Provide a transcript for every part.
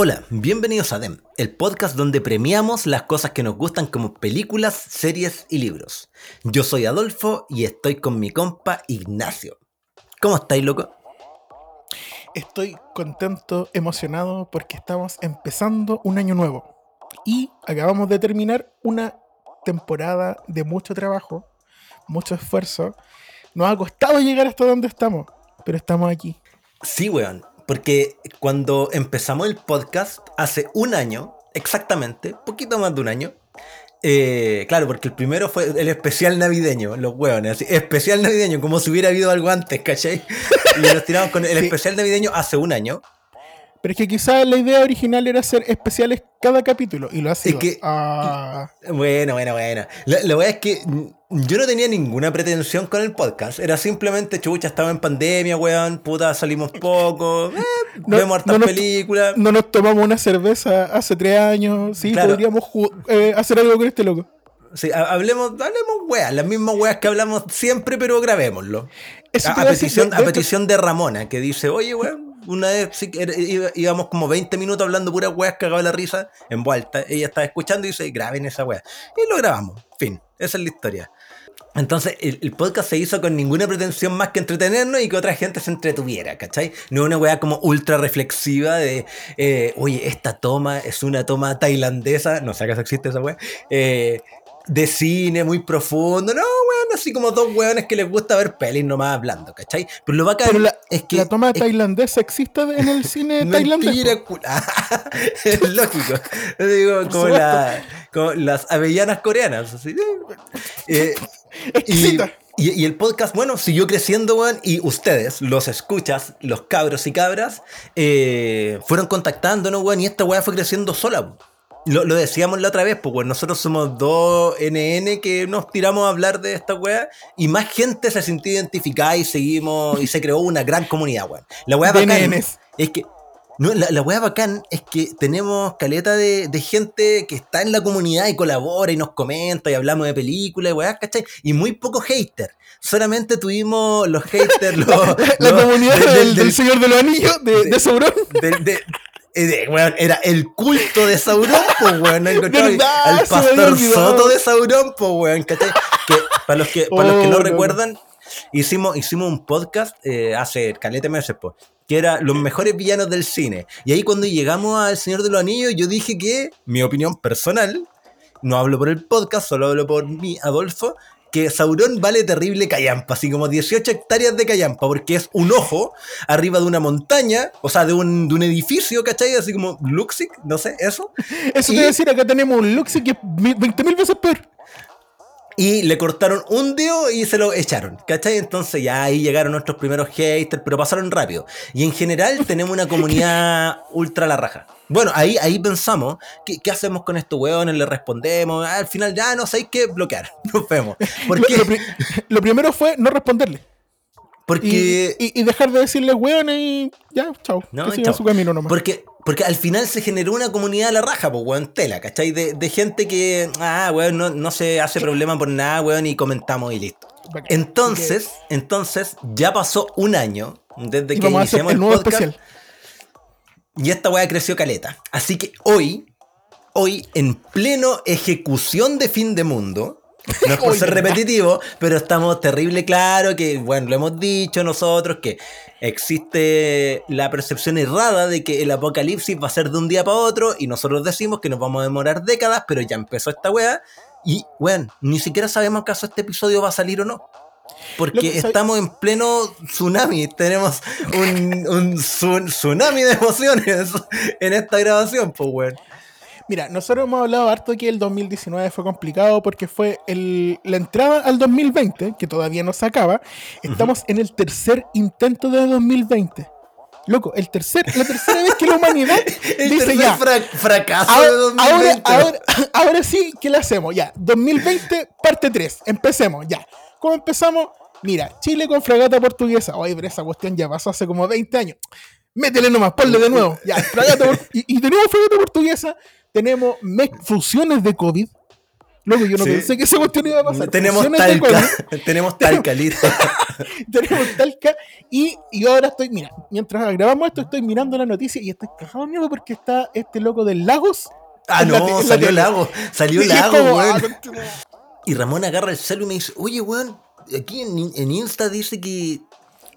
Hola, bienvenidos a DEM, el podcast donde premiamos las cosas que nos gustan como películas, series y libros. Yo soy Adolfo y estoy con mi compa Ignacio. ¿Cómo estáis, loco? Estoy contento, emocionado porque estamos empezando un año nuevo y acabamos de terminar una temporada de mucho trabajo, mucho esfuerzo. Nos ha costado llegar hasta donde estamos, pero estamos aquí. Sí, weón. Porque cuando empezamos el podcast hace un año, exactamente, poquito más de un año, eh, claro, porque el primero fue el especial navideño, los hueones, así, especial navideño, como si hubiera habido algo antes, ¿cachai? Y nos tiramos con el especial navideño hace un año. Pero es que quizás la idea original era hacer especiales cada capítulo y lo hace. que, ah. Bueno, bueno, bueno. La, la verdad es que yo no tenía ninguna pretensión con el podcast. Era simplemente, chucha, estaba en pandemia, weón, puta, salimos poco, eh, vemos hartas películas. No nos tomamos una cerveza hace tres años, sí, podríamos eh, hacer algo con este loco. Sí, hablemos, hablemos weas, las mismas weas que hablamos siempre, pero grabémoslo. A, petición, a petición de Ramona, que dice, oye, weón, una vez íbamos como 20 minutos hablando puras weas, cagaba la risa, en vuelta. Ella estaba escuchando y dice, graben esa wea. Y lo grabamos. Fin, esa es la historia. Entonces, el, podcast se hizo con ninguna pretensión más que entretenernos y que otra gente se entretuviera, ¿cachai? No una weá como ultra reflexiva de, eh, oye, esta toma es una toma tailandesa, no sé si existe esa weá, eh, de cine muy profundo. No, weón, así como dos weones que les gusta ver pelis nomás hablando, ¿cachai? Pero lo bacán Pero la, es que. ¿La toma tailandesa existe en el cine tailandés? es lógico. Digo, como, la, como, las avellanas coreanas. Así. Eh, y, y, el podcast, bueno, siguió creciendo, weón, y ustedes, los escuchas, los cabros y cabras, eh, fueron contactándonos, weón, y esta weá fue creciendo sola. Lo, decíamos la otra vez, pues nosotros somos dos NN que nos tiramos a hablar de esta weá y más gente se sintió identificada y seguimos y se creó una gran comunidad, weón. La weá bacán es que no, la, la weá bacán es que tenemos caleta de, gente que está en la comunidad y colabora y nos comenta y hablamos de películas y weá, ¿cachai? Y muy poco hater. Solamente tuvimos los haters, los, la, comunidad del, Señor de los Anillos, de, de, Sauron. Era el culto de Sauron, pues, weón. Al pastor Soto de Sauron, pues, weón. Que para los que, para los que no, oh, recuerdan, hicimos, hicimos un podcast eh, hace calete meses, pues, que era los mejores villanos del cine. Y ahí cuando llegamos al Señor de los Anillos, yo dije que, mi opinión personal, no hablo por el podcast, solo hablo por mí, Adolfo, que Sauron vale terrible callampa, así como 18 hectáreas de callampa, porque es un ojo arriba de una montaña, o sea, de un, de un edificio, ¿cachai? Así como Luxic, no sé, eso. Eso te voy a decir, acá tenemos un Luxic que es 20.000 veces peor. Y le cortaron un dedo y se lo echaron, ¿cachai? Entonces ya ahí llegaron nuestros primeros haters, pero pasaron rápido. Y en general tenemos una comunidad ultra la raja. Bueno, ahí, ahí pensamos, ¿qué, ¿qué, hacemos con estos hueones? Le respondemos, al final ya no sé qué bloquear, nos vemos. lo, primero fue no responderle. Porque... Y, dejar de decirle hueones y ya, chao. No, que su camino nomás. Porque porque al final se generó una comunidad a la raja, pues, weón, tela, ¿cachai? De, de gente que, ah, weón, no, no, se hace problema por nada, weón, y comentamos y listo. Entonces, entonces, ya pasó un año desde que iniciamos el, nuevo podcast. Especial. Y esta weá creció caleta. Así que hoy, hoy, en pleno ejecución de fin de mundo, no es por ser repetitivo, pero estamos terrible claro que, bueno, lo hemos dicho nosotros, que existe la percepción errada de que el apocalipsis va a ser de un día para otro y nosotros decimos que nos vamos a demorar décadas, pero ya empezó esta wea y, bueno, ni siquiera sabemos acaso este episodio va a salir o no. Porque estamos en pleno tsunami, tenemos un, tsunami de emociones en esta grabación, pues, weón. Mira, nosotros hemos hablado harto que el 2019 fue complicado porque fue el, la entrada al 2020, que todavía no se acaba. Estamos en el tercer intento de 2020. Loco, el tercer, la tercera vez que la humanidad dice ya. fracaso ahora, de 2020. Ahora, ahora, sí, ¿qué le hacemos? Ya, 2020, parte 3. Empecemos, ya. ¿Cómo empezamos? Mira, Chile con fragata portuguesa. Oye, pero esa cuestión ya pasó hace como 20 años. Métele nomás, ponle de nuevo. Ya, fragata y, y tenemos fragata portuguesa tenemos fusiones de COVID. Luego yo no pensé que esa cuestión iba a pasar. Tenemos talca, tenemos talca, listo. tenemos Talca y yo ahora estoy, mira, mientras grabamos esto estoy mirando la noticia y estoy cagado miedo porque está este loco del Lagos. Ah, no, salió Lago, salió Lago, weón. Y Ramón agarra el celu y me dice, oye, weón, aquí en, en Insta dice que...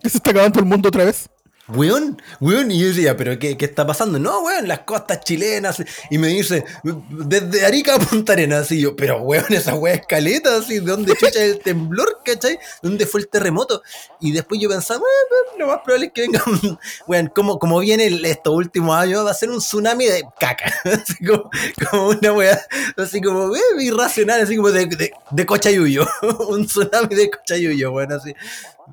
¿Que se está acabando el mundo otra vez? Weón, weón, y yo decía, ¿pero qué, qué está pasando? No, weón, las costas chilenas. Y me dice, desde Arica a Punta Arenas. Y yo, pero weón, esa weá escaleta, así, ¿de dónde chucha el temblor, cachai? ¿Dónde fue el terremoto? Y después yo pensaba, bueno, lo más probable es que venga weón, como, como viene estos últimos años, va a ser un tsunami de caca. Así como, como una weá, así como, irracional, así como de, de, de un tsunami de cochayuyo, weón, así.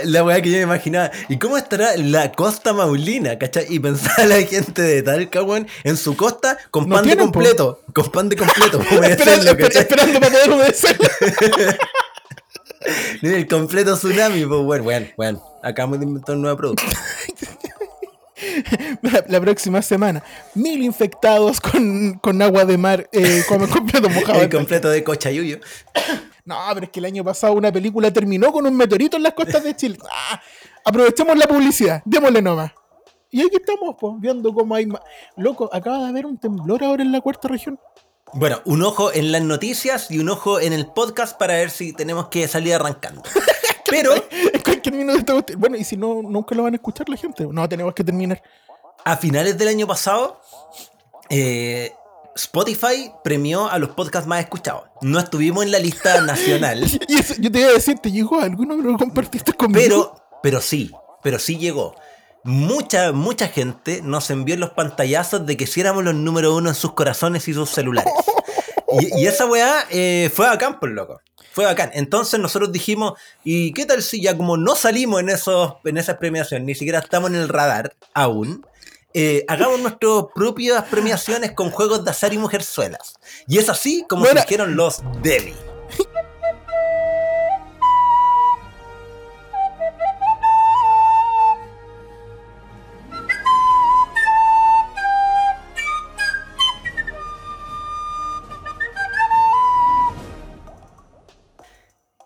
La weá que yo me imaginaba. ¿Y cómo estará la costa maulina, cachai? Y pensaba la gente de Talca, weón, en su costa con pan de completo. Con pan de completo. esperando, esperando para poder obedecerlo. el completo tsunami, pues bueno, bueno, bueno. Acabamos de inventar un nuevo producto. La, próxima semana, mil infectados con, con agua de mar, eh, con completo mojado. El completo de cochayuyo. No, pero es que el año pasado una película terminó con un meteorito en las costas de Chile. Ah, aprovechemos la publicidad, démosle nomás. Y aquí estamos, pues, viendo cómo hay más. Loco, acaba de haber un temblor ahora en la cuarta región. Bueno, un ojo en las noticias y un ojo en el podcast para ver si tenemos que salir arrancando. Pero. en cualquier minuto Bueno, y si no, nunca lo van a escuchar la gente. No, tenemos que terminar. A finales del año pasado, eh, Spotify premió a los podcasts más escuchados. No estuvimos en la lista nacional. y eso, yo te iba a decir, ¿te llegó alguno que lo compartiste conmigo? Pero, pero sí, pero sí llegó. Mucha, mucha gente nos envió los pantallazos de que si éramos los número uno en sus corazones y sus celulares. y, esa weá eh, fue bacán, por loco. Fue bacán. Entonces nosotros dijimos, ¿y qué tal si ya como no salimos en, esos, en esas premiaciones, ni siquiera estamos en el radar aún? Eh, hagamos nuestras propias premiaciones con juegos de azar y mujerzuelas. Y es así como bueno. surgieron los Debbie.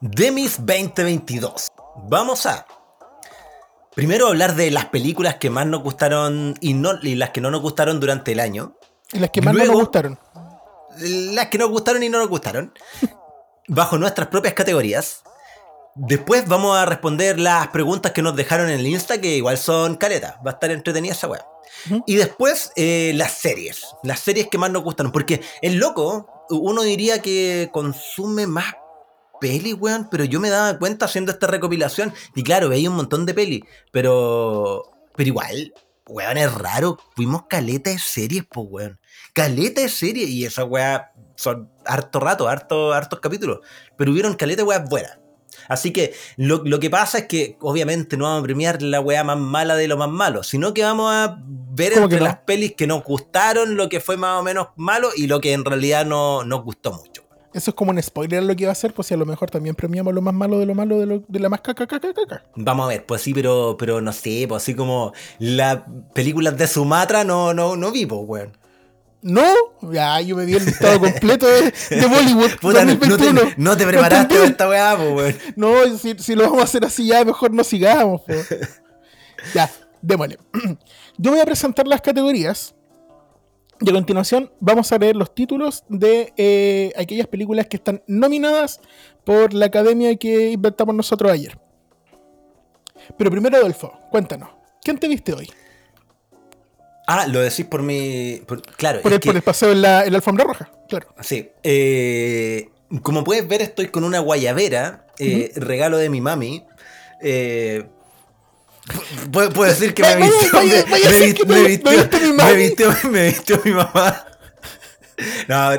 Demis 2022. Vamos a Primero hablar de las películas que más nos gustaron y, no, y las que no nos gustaron durante el año. Y las que más no nos gustaron. Las que nos gustaron y no nos gustaron. bajo nuestras propias categorías. Después vamos a responder las preguntas que nos dejaron en el Insta, que igual son caletas. Va a estar entretenida esa weá. Y después eh, las series. Las series que más nos gustaron. Porque el loco, uno diría que consume más peli, weón, pero yo me daba cuenta haciendo esta recopilación. Y claro, veía un montón de peli, pero. Pero igual, weón, es raro. Fuimos caleta de series, pues, weón. Caleta de series. Y esa weá son harto rato, harto, hartos capítulos. Pero hubieron caleta de weas buenas. Así que lo, lo, que pasa es que obviamente no vamos a premiar la weá más mala de lo más malo, sino que vamos a ver entre no? las pelis que nos gustaron, lo que fue más o menos malo y lo que en realidad no nos gustó mucho. Eso es como un spoiler lo que iba a hacer, pues si a lo mejor también premiamos lo más malo de lo malo de, lo, de la más caca, caca, caca. Vamos a ver, pues sí, pero, pero no sé, pues así como las películas de Sumatra no, no, no vi, pues, weón. No, ya yo me di el listado completo de, de Bollywood. Puta, 2021. No, te, no te preparaste para esta weá, pues, weón. No, si, si, lo vamos a hacer así ya, mejor no sigamos, pues. ya, démosle. Yo voy a presentar las categorías y a continuación vamos a leer los títulos de eh, aquellas películas que están nominadas por la academia que inventamos nosotros ayer. Pero primero, Adolfo, cuéntanos, ¿quién te viste hoy? Ah, lo decís por mi. Por, claro. Por, el, que, por el paseo en la, en la, alfombra roja, claro. Sí. Eh, como puedes ver, estoy con una guayabera, eh, uh -huh. regalo de mi mami. Eh, Puedo, decir que me vistió, me, vistió, me vistió mi mamá. No,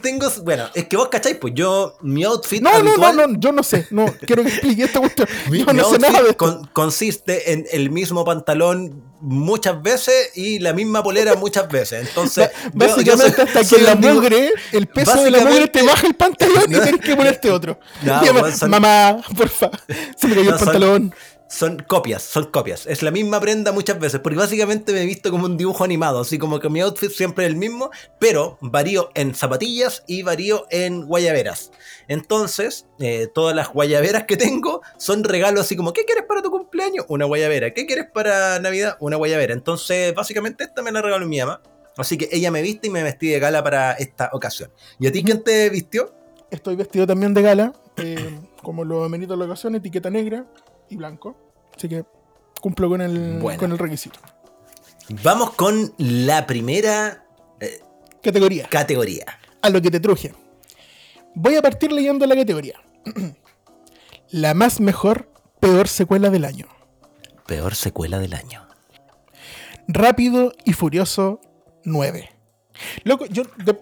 tengo. Bueno, es que vos cacháis, pues yo, mi outfit. No, habitual, no, no, no, yo no sé. No, quiero que explique esta cuestión. Mi, yo no mi sé nada de. Con, consiste en el mismo pantalón muchas veces y la misma polera muchas veces. Entonces, básicamente yo, yo soy, hasta que la mugre, el peso de la mugre te baja el pantalón no, y tienes que ponerte otro. No, mamá, mamá, porfa, se me cayó no, el pantalón. Son copias, son copias. Es la misma prenda muchas veces, porque básicamente me he visto como un dibujo animado, así como que mi outfit siempre es el mismo, pero varío en zapatillas y varío en guayaberas. Entonces, eh, todas las guayaberas que tengo son regalos así como, ¿qué quieres para tu cumpleaños? Una guayabera. ¿Qué quieres para Navidad? Una guayabera. Entonces, básicamente esta me la regaló mi mamá. Así que ella me viste y me vestí de gala para esta ocasión. ¿Y a ti quién te vistió? Estoy vestido también de gala, eh, como lo amerito la ocasión, etiqueta negra y blanco. Así que cumplo con el, con el requisito. Vamos con la primera eh, categoría. Categoría. A lo que te truje. Voy a partir leyendo la categoría. la más mejor, peor secuela del año. Peor secuela del año. Rápido y Furioso 9. Loco, yo de,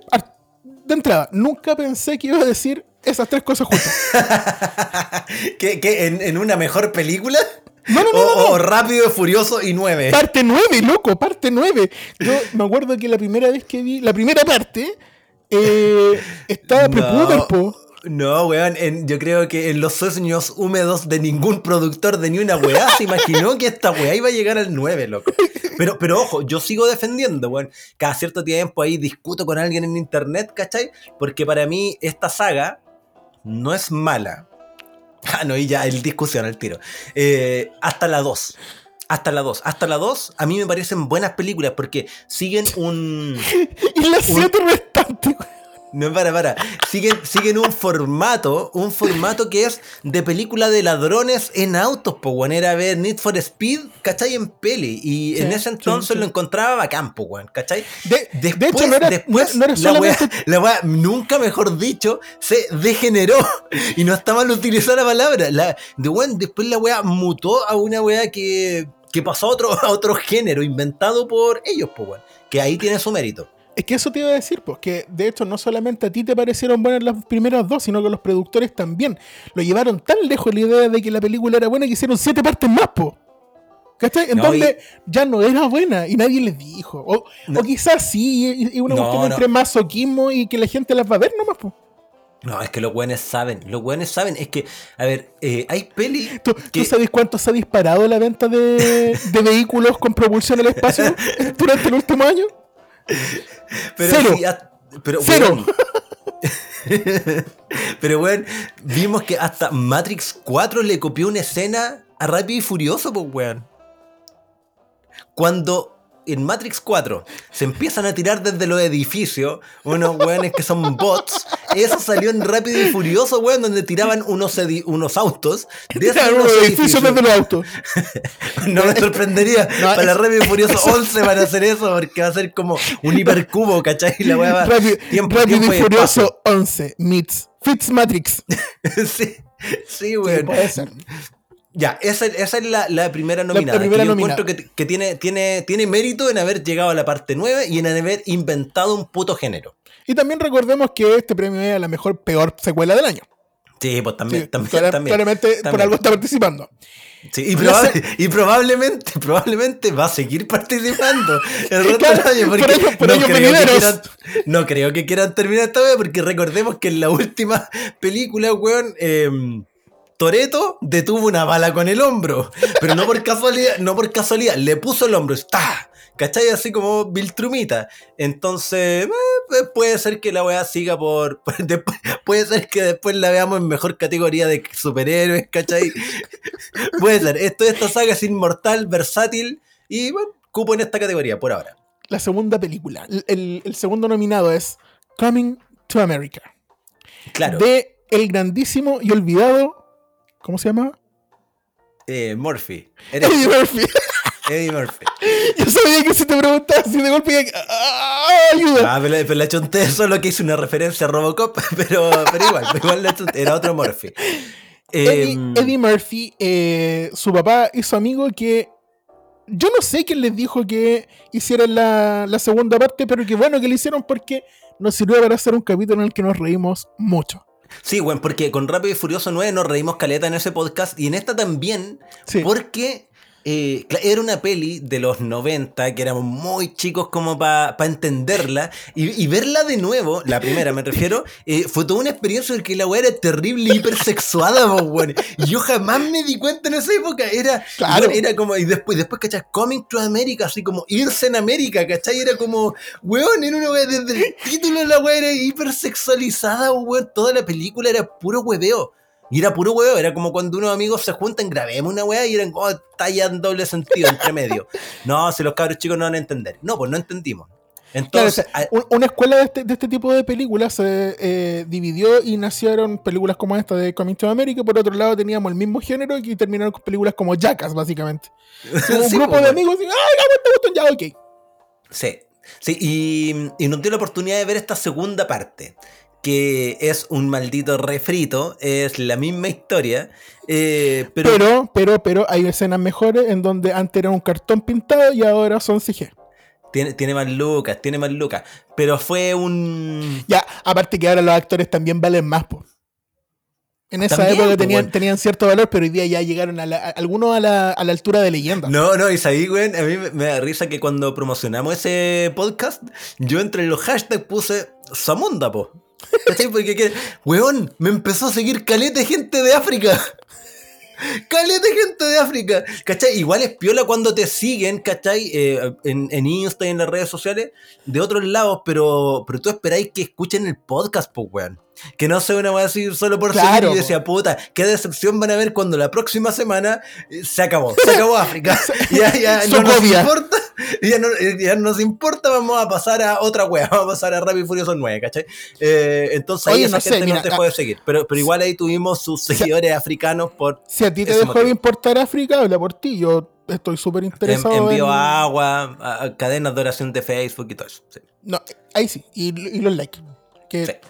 entrada, nunca pensé que iba a decir esas tres cosas juntas. ¿Qué, en, una mejor película? No, no, no, o, Rápido, Furioso y 9. Parte 9, loco, parte 9. Yo me acuerdo que la primera vez que vi, la primera parte, eh, estaba no. po. No, weón, yo creo que en los sueños húmedos de ningún productor de ni una weá se imaginó que esta weá iba a llegar al 9, loco. Pero, pero ojo, yo sigo defendiendo, weón. Cada cierto tiempo ahí discuto con alguien en internet, ¿cachai? Porque para mí esta saga no es mala. Ah, no, y ya, el discusión al tiro. Eh, hasta la 2. Hasta la 2. Hasta la 2 a mí me parecen buenas películas porque siguen un... y la 7 restante, no, para, para. Siguen, siguen un formato, un formato que es de película de ladrones en autos, po, weón. Era ver Need for Speed, ¿cachai? En peli. Y en ese entonces lo encontraba bacán, po, weón, ¿cachai? De, hecho, no era, después no, la, weá, nunca mejor dicho, se degeneró. Y no está mal utilizar la palabra. La, de, weón, después la weá mutó a una weá que, que pasó a otro, a otro género, inventado por ellos, po, weón. Que ahí tiene su mérito. Es que eso te iba a decir, pues que de hecho no solamente a ti te parecieron buenas las primeras dos, sino que los productores también lo llevaron tan lejos la idea de que la película era buena que hicieron siete partes más, po. ¿Cachai? En donde ya no era buena y nadie les dijo. O, quizás sí, y, una cuestión entre masoquismo y que la gente las va a ver nomás, po. No, es que los buenos saben, los buenos saben, es que, a ver, eh, hay peli... ¿Tú, sabes cuánto se ha disparado la venta de, de vehículos con propulsión al espacio durante el último año? Pero pero, Cero. pero bueno, vimos que hasta Matrix 4 le copió una escena a Rápido y Furioso, pues weón. Cuando en Matrix 4 se empiezan a tirar desde los edificios unos weones que son bots. Eso salió en Rápido y Furioso, weón, donde tiraban unos, unos autos. De unos edificios desde los autos. no me sorprendería. para Rápido y Furioso 11 van a hacer eso, porque va a ser como un hipercubo, ¿cachai? La va Rápido, tiempo, Rápido y Furioso 11 meets Fitz Matrix. sí, sí, weón. puede ser. Ya, esa, esa es la, la, primera nominada. La, primera que yo encuentro que, que, tiene, tiene, tiene mérito en haber llegado a la parte 9 y en haber inventado un puto género. Y también recordemos que este premio es la mejor, peor secuela del año. Sí, pues también, también, también, Claramente por algo está participando. Sí, y, y, probablemente, probablemente va a seguir participando el resto del año. Porque por no, creo que quieran, no creo que quieran terminar esta vez, porque recordemos que en la última película, weón, eh, Toreto detuvo una bala con el hombro, pero no por casualidad, no por casualidad, le puso el hombro, está, ¿cachai? Así como Viltrumita. Entonces, eh, puede ser que la weá siga por, puede ser que después la veamos en mejor categoría de superhéroes, ¿cachai? puede ser, esto esta saga es inmortal, versátil y bueno, cupo en esta categoría por ahora. La segunda película, el, el segundo nominado es Coming to America. Claro. De el grandísimo y olvidado ¿Cómo se llama? Eh, Murphy. Eddie Murphy. Eddie Murphy. Yo sabía que si te preguntaba así de golpe ¡Ah, ayuda. Ah, pero, pero la chonté solo que hice una referencia a Robocop, pero, pero igual, igual la era otro Murphy. Eddie, em, Murphy, eh, su papá y su amigo que yo no sé quién les dijo que hicieran la, la segunda parte, pero que bueno que lo hicieron porque nos sirvió para hacer un capítulo en el que nos reímos mucho. Sí, bueno, porque con Rápido y Furioso 9 nos reímos caleta en ese podcast y en esta también, porque eh, era una peli de los 90 que éramos muy chicos como para entenderla y, verla de nuevo, la primera me refiero, eh, fue toda una experiencia en que la weá era terrible hipersexuada, bueno. Y yo jamás me di cuenta en esa época. Era, claro. era como, y después, después, ¿cachai? Coming to America, así como irse en América, ¿cachai? Era como, weón, era una weá, desde el título de la weá era hipersexualizada, weón. Toda la película era puro hueveo. Y era puro huevo, era como cuando unos amigos se juntan, grabemos una weá y eran como oh, talla en doble sentido, entre medio. No, si los cabros chicos no van a entender. No, pues no entendimos. Entonces, una escuela de este, de este, tipo de películas se eh, dividió y nacieron películas como esta de Coming to America. Por otro lado, teníamos el mismo género y terminaron con películas como Jackass, básicamente. un grupo pues, de amigos y, ¡ay, ya, ok! Sí, sí, y, y nos dio la oportunidad de ver esta segunda parte que es un maldito refrito, es la misma historia. Eh, pero... pero... pero, hay escenas mejores en donde antes era un cartón pintado y ahora son CG. Tiene, tiene más lucas, tiene más lucas. Pero fue un. Ya, aparte que ahora los actores también valen más, pues. En esa época tenían, tenían cierto valor, pero hoy día ya llegaron a, algunos a la, altura de leyenda. No, no, y ahí, güey, a mí me, da risa que cuando promocionamos ese podcast, yo entre los hashtags puse Samunda, po. ¿Cachai? Porque, weón, me empezó a seguir caleta gente de África. Caleta gente de África. ¿Cachai? Igual es piola cuando te siguen, ¿cachai? Eh, en, en, Insta y en las redes sociales de otros lados, pero, pero tú esperáis que escuchen el podcast, pues, weón. Que no sea una a así solo por seguir y decía, puta, qué decepción van a ver cuando la próxima semana eh, se acabó, se acabó África. ya, ya no nos importa, ya no, ya nos importa, vamos a pasar a otra wea, vamos a pasar a Rápido y Furioso 9, ¿cachai? Eh, entonces ahí esa gente no te puede seguir. Pero, pero igual ahí tuvimos sus seguidores africanos por. Si a ti te dejó de importar África, habla por ti. Yo estoy súper interesado. envío agua, cadenas de oración de Facebook y todo eso. No, ahí sí, y, los likes. Que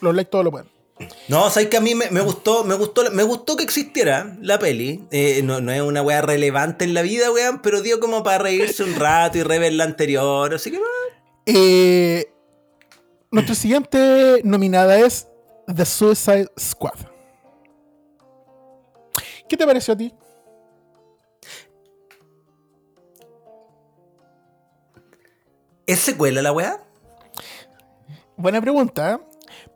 los likes todo lo pueden. No, sabes que a mí me, gustó, me gustó, me gustó que existiera la peli. Eh, no, es una weá relevante en la vida, weón, pero dio como para reírse un rato y rever la anterior, así que eh, nuestra siguiente nominada es The Suicide Squad. ¿Qué te pareció a ti? ¿Es secuela la weá? Buena pregunta.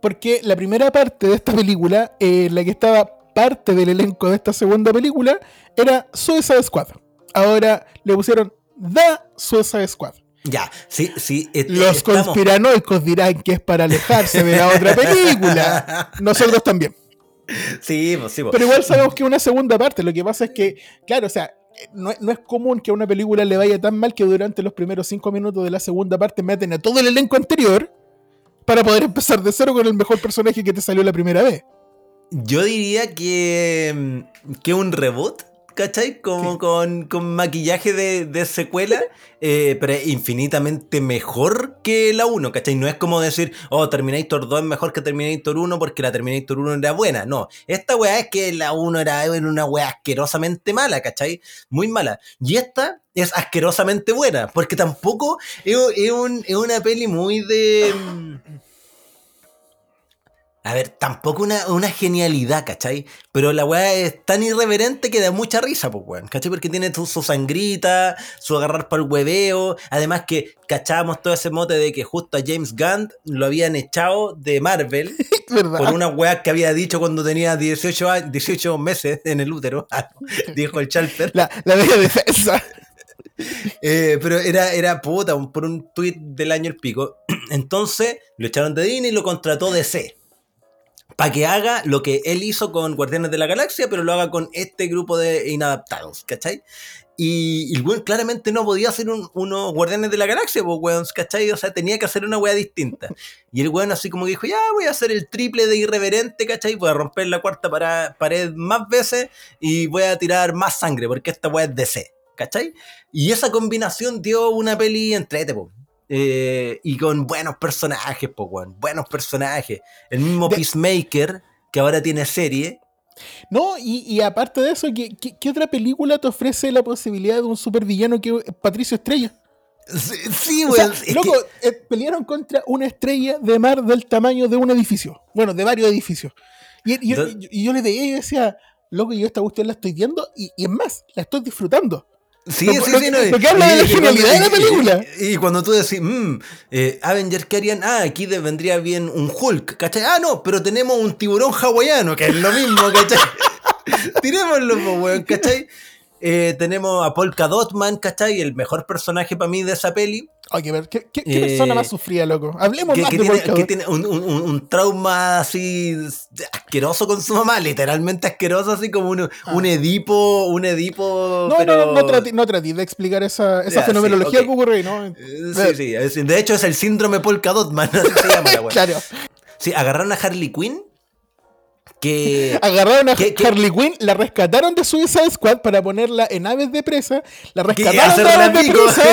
Porque la primera parte de esta película, eh, la que estaba parte del elenco de esta segunda película, era Suicide Squad. Ahora le pusieron The Suicide Squad. Ya, sí, sí. Los conspiranoicos dirán que es para alejarse de la otra película. Nosotros también. Sí, pues, sí. Pues. Pero igual sabemos que una segunda parte. Lo que pasa es que, claro, o sea, no, no, es común que a una película le vaya tan mal que durante los primeros cinco minutos de la segunda parte meten a todo el elenco anterior para poder empezar de cero con el mejor personaje que te salió la primera vez. Yo diría que, que un reboot, ¿cachai? Como con, maquillaje de, secuela, eh, pero infinitamente mejor que la 1, ¿cachai? No es como decir, oh, Terminator 2 es mejor que Terminator 1 porque la Terminator 1 era buena. No, esta weá es que la 1 era una weá asquerosamente mala, ¿cachai? Muy mala. Y esta es asquerosamente buena, porque tampoco es, es una peli muy de... A ver, tampoco una, una, genialidad, ¿cachai? Pero la weá es tan irreverente que da mucha risa, pues weón, ¿cachai? Porque tiene su, sangrita, su agarrar para el hueveo. Además que cachábamos todo ese mote de que justo a James Gunn lo habían echado de Marvel por una weá que había dicho cuando tenía 18, 18 meses en el útero, dijo el Chalper. La, la de defensa. Eh, pero era, era puta, por un tweet del año el pico. Entonces lo echaron de Disney y lo contrató DC para que haga lo que él hizo con Guardianes de la Galaxia, pero lo haga con este grupo de inadaptados, ¿cachai? Y, el weón claramente no podía hacer unos Guardianes de la Galaxia, pues weón, ¿cachai? O sea, tenía que hacer una wea distinta. Y el weón así como dijo, ya voy a hacer el triple de irreverente, ¿cachai? Voy a romper la cuarta pared más veces y voy a tirar más sangre, porque esta wea es DC, ¿cachai? Y esa combinación dio una peli entrete. Eh, y con buenos personajes, pues, buenos personajes. El mismo Peacemaker, que ahora tiene serie. No, y, aparte de eso, ¿qué, otra película te ofrece la posibilidad de un supervillano que Patricio Estrella? Sí, loco, eh, pelearon contra una estrella de mar del tamaño de un edificio. Bueno, de varios edificios. Y, yo le decía, loco, yo esta cuestión la estoy viendo y, y es más, la estoy disfrutando. Sí, sí, sí. No, lo que habla de la genialidad de la película. Y, cuando tú decís, mmm, eh, Avengers, ¿qué harían? Ah, aquí vendría bien un Hulk, ¿cachai? Ah, no, pero tenemos un tiburón hawaiano, que es lo mismo, ¿cachai? Tirémoslo, weón, ¿cachai? Eh, tenemos a Polka Dotman, ¿cachai? El mejor personaje para mí de esa peli. Hay que ver, ¿qué, persona más sufría, loco? Hablemos más de tiene, que tiene un, trauma así asqueroso con su mamá, literalmente asqueroso, así como un, ah. un Edipo, un Edipo. No, no, no, no traté, de explicar esa, esa fenomenología que ocurre, ¿no? Eh, sí, sí, de hecho es el síndrome Polka Dotman, así se llama la Claro. Sí, agarraron a Harley Quinn que agarraron a Harley Quinn, la rescataron de Suicide Squad para ponerla en aves de presa, la rescataron de aves de presa,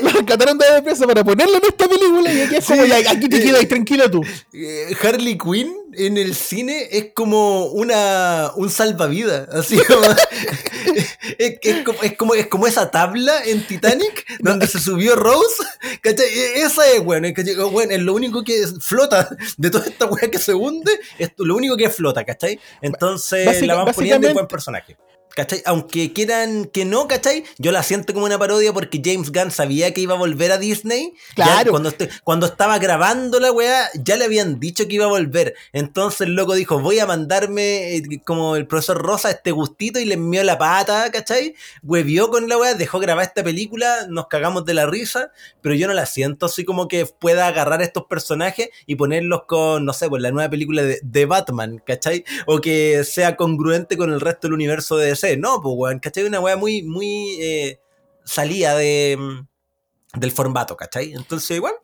la rescataron de aves de presa para ponerla en esta película y aquí es como, aquí te quedas tranquilo tú. Eh, Harley Quinn en el cine es como una un salvavidas, así como, es, como, es, como, esa tabla en Titanic donde se subió Rose, ¿cachai? E, esa es bueno, bueno, es lo único que flota de toda esta weá que se hunde, es lo único que flota, ¿cachai? Entonces la van poniendo en buen personaje. ¿Cachai? Aunque quieran que no, ¿cachai? Yo la siento como una parodia porque James Gunn sabía que iba a volver a Disney. Claro. cuando, cuando estaba grabando la weá, ya le habían dicho que iba a volver. Entonces el loco dijo, voy a mandarme eh, como el profesor Rosa este gustito y le envió la pata, ¿cachai? Huevió con la weá, dejó grabar esta película, nos cagamos de la risa, pero yo no la siento así como que pueda agarrar estos personajes y ponerlos con, no sé, pues la nueva película de, de Batman, ¿cachai? O que sea congruente con el resto del universo de no, pues, weón, ¿cachai? Una weá muy, muy eh, salida de, mm, del formato, ¿cachai? Entonces, igual,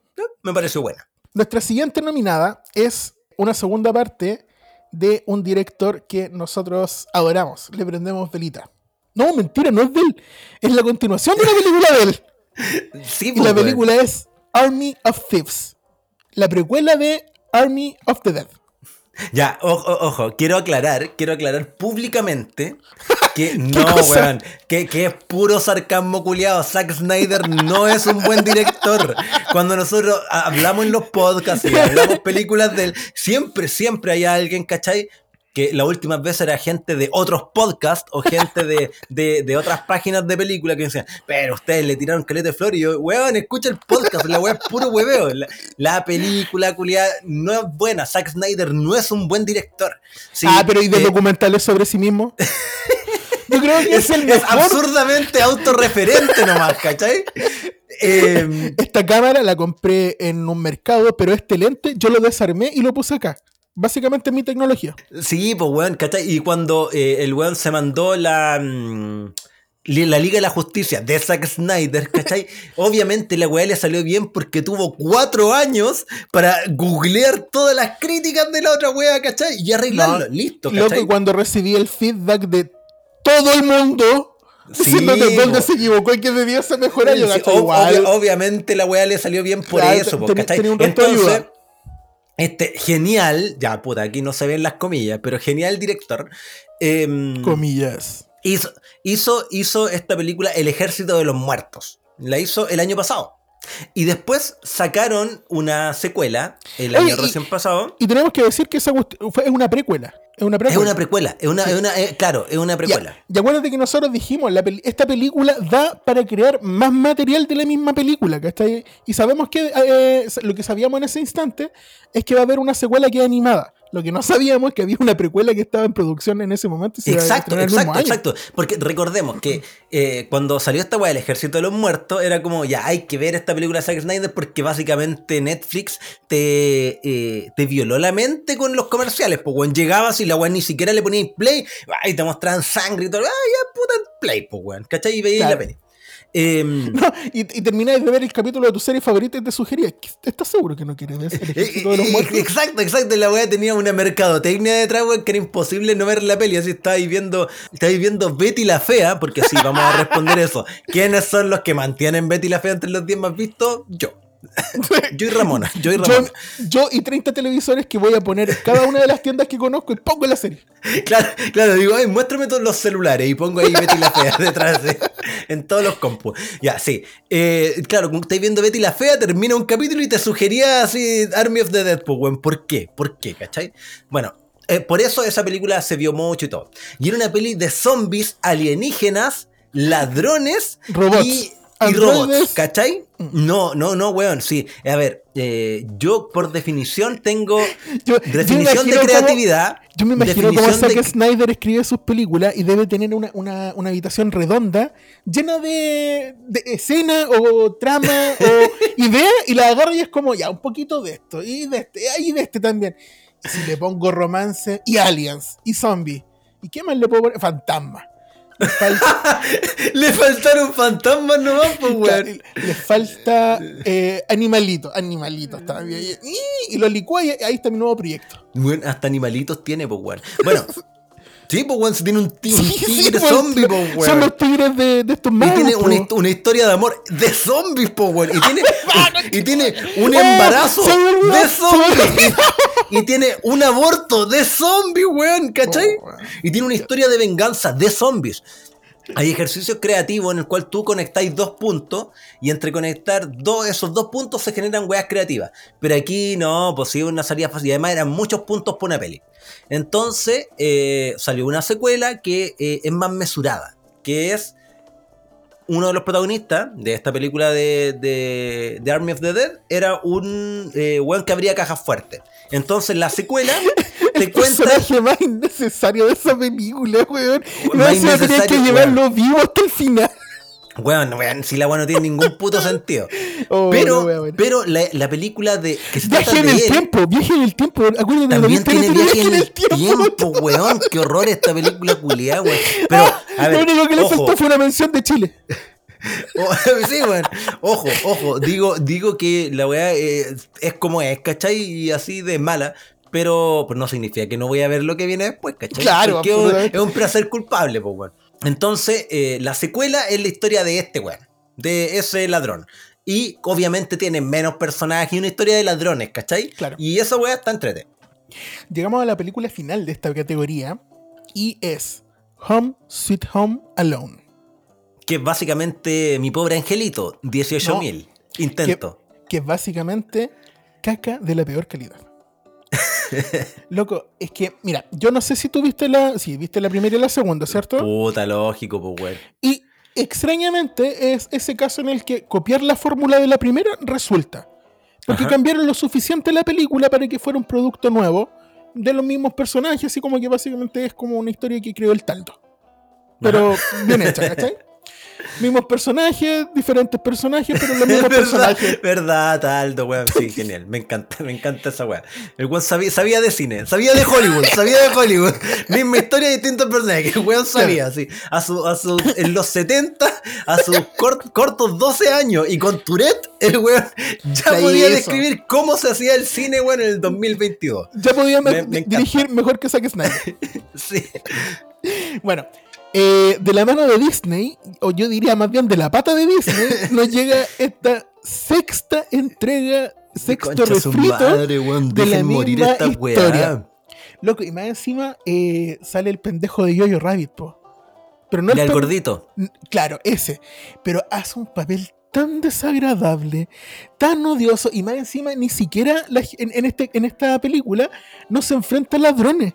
me pareció buena. Nuestra siguiente nominada es una segunda parte de un director que nosotros adoramos, le prendemos velita. No, mentira, no es de él. Es la continuación de la película de él. Sí, y la pues, película es Army of Thieves. La precuela de Army of the Dead. Ya, ojo, ojo, quiero aclarar, quiero aclarar públicamente que no, weón, que, que, es puro sarcasmo culiado. Zack Snyder no es un buen director. Cuando nosotros hablamos en los podcasts y hablamos películas de él, siempre, siempre hay alguien, ¿cachai? Que la última vez era gente de otros podcasts o gente de, de, otras páginas de películas que decían, pero ustedes le tiraron caleta de flor y yo, weón, escucha el podcast, la weá es puro hueveo. La, película, culiada, no es buena. Zack Snyder no es un buen director. ah, pero ¿y de eh, documentales sobre sí mismo? Yo creo que es, el mejor. absurdamente autorreferente nomás, ¿cachai? Em, Esta cámara la compré en un mercado, pero este lente yo lo desarmé y lo puse acá. Básicamente mi tecnología. Sí, pues weón, ¿cachai? Y cuando eh, el weón se mandó la, mm, la Liga de la Justicia de Zack Snyder, ¿cachai? Obviamente la weá le salió bien porque tuvo cuatro años para googlear todas las críticas de la otra weá, ¿cachai? Y arreglarlo. Listo, ¿cachai? Loco, cuando recibí el feedback de todo el mundo, Sí, dónde se equivocó y que debía ser mejor yo obviamente la weá le salió bien por eso, ¿cachai? Entonces, este genial, ya puta, aquí no se ven las comillas, pero genial director. Em, comillas. Hizo, hizo, hizo esta película El Ejército de los Muertos. La hizo el año pasado. Y después sacaron una secuela el año recién pasado. Y tenemos que decir que esa es una precuela. Es una precuela. Es una precuela, es una, es una eh, claro, es una precuela. Y acuérdate que nosotros dijimos, la esta película da para crear más material de la misma película, ¿cachai? Y sabemos que eh, lo que sabíamos en ese instante es que va a haber una secuela que es animada. Lo que no sabíamos es que había una precuela que estaba en producción en ese momento. exacto, exacto, exacto. Porque recordemos que eh, cuando salió esta weá del Ejército de los Muertos, era como, ya hay que ver esta película de Zack Snyder porque básicamente Netflix te, eh, te violó la mente con los comerciales. Pues weón, llegabas y la weá ni siquiera le ponías play, y te mostraban sangre y todo, ah, ya puta play, pues weón, ¿cachai? Y veías la peli. Em, y, y termináis de ver el capítulo de tu serie favorita y te sugería, ¿estás seguro que no quieres ver el ejército de los muertos? Exacto, exacto. La weá tenía una mercadotecnia detrás, weón, que era imposible no ver la peli. Así estáis viendo, estáis viendo Betty la Fea, porque sí, vamos a responder eso. ¿Quiénes son los que mantienen Betty la Fea entre los 10 más vistos? Yo. Yo y Ramona. Yo y Ramona. Yo, y 30 televisores que voy a poner en cada una de las tiendas que conozco y pongo la serie. Claro, claro, digo, ay, muéstrame todos los celulares y pongo ahí Betty la Fea detrás de, en todos los compus. Ya, sí. Eh, claro, como estáis viendo Betty la Fea, termina un capítulo y te sugería así Army of the Dead, pues, ¿Por qué? ¿Por qué? ¿Cachai? Bueno, eh, por eso esa película se vio mucho y todo. Y era una peli de zombies alienígenas ladrones Robots. y, y robots, ¿cachai? No, no, no, weón, sí. A ver, eh, yo por definición tengo Yo- definición de creatividad. Yo me imagino cómo Zack de- Snyder escribe sus películas y debe tener una, una- una habitación redonda llena de, de escena o trama o idea y la agarra y es como ya, un poquito de esto y de este y de este también. Y si le pongo romance y aliens y zombies. ¿Y qué más le puedo poner? Fantasma. Le falta, Le faltaron fantasmas nomás, pues, weón. le falta eh, animalitos, animalitos también. Y, y lo y ahí está mi nuevo proyecto. Weón, hasta animalitos tiene, pues, weón. Bueno, sí, pues, weón, si tiene un, ti- un Sí, sí, tigre pues, zombie, pues, weón. Son los tigres de, de estos Y magos. tiene una, hist- una historia de amor de zombies, po, weón. Y tiene, y tiene un embarazo de zombies. Y, y tiene un aborto de zombies, weón, ¿cachai? Oh, weón. Y tiene una historia de venganza de zombies. Hay ejercicios creativos en el cual tú conectáis dos puntos y entre conectar dos, esos dos puntos se generan weas creativas. Pero aquí no, pues sí, una salida fácil. Además eran muchos puntos por una peli. Entonces eh, salió una secuela que eh, es más mesurada, que es uno de los protagonistas de esta película de, de, de Army of the Dead era un eh, weón que abría cajas fuertes. Entonces la secuela te El cuenta... personaje más innecesario de esa película, weón. Más encima tenía que llevarlo vivo hasta el final. Weón, weón, si la weón no tiene ningún puto sentido. Oh, pero no, weón. pero la, la película de que se trata Viaje en de el él tiempo, viaje en el tiempo. Acuérdate de también tiene viaje en el tiempo, weón. Qué horror esta película culiada, weón. Pero, a ver, Lo único que le ojo, faltó fue una mención de Chile. o- sí, weón. Ojo, ojo. Digo, digo que la weá eh, es como es, ¿cachai? Y así de mala. Pero pues no significa que no voy a ver lo que viene después, ¿cachai? Claro, Porque es un- es un placer culpable, pues, weón. Entonces, eh, la secuela es la historia de este weón, de ese ladrón. Y obviamente tiene menos personajes y una historia de ladrones, ¿cachai? Claro. Y esa weá está entrete. Llegamos a la película final de esta categoría y es Home Sweet Home Alone. Que es básicamente mi pobre angelito, 18.000. Intento. que es básicamente caca de la peor calidad. Loco, es que, mira, yo no sé si tú viste la. Si viste la primera y la segunda, ¿cierto? Puta, lógico, pues, weón. Y extrañamente es ese caso en el que copiar la fórmula de la primera resulta. Porque Ajá. cambiaron lo suficiente la película para que fuera un producto nuevo de los mismos personajes, así como que básicamente es como una historia que creó el taldo. Pero bien hecha, ¿cachai? Mismos personajes, diferentes personajes, pero los mismos personajes. verdad, Taldo, weón. Sí, genial. Me encanta, me encanta esa weá. El weón sabía, sabía de cine, sabía de Hollywood, sabía de Hollywood. Misma historia, distintos personajes. El weón sabía, sí. A su, a su, en los 70, a sus cort- cortos 12 años y con Tourette, el weón ya podía describir cómo se hacía el cine, weón, en el 2022. Ya podía me- Me- dirigir mejor que Zack Snyder. Sí. Bueno, eh, de la mano de Disney, o yo diría más bien de la pata de Disney, nos llega esta sexta entrega, sexto refrito. madre, weón. de la Dejen morir misma esta weá. historia. Loco, y más encima eh, sale el pendejo de Yoyo Rabbit, po. Pero no el pen- gordito. Claro, ese. Pero hace un papel tan desagradable, tan odioso, y más encima ni siquiera la en, en este, en esta película no se enfrenta a ladrones.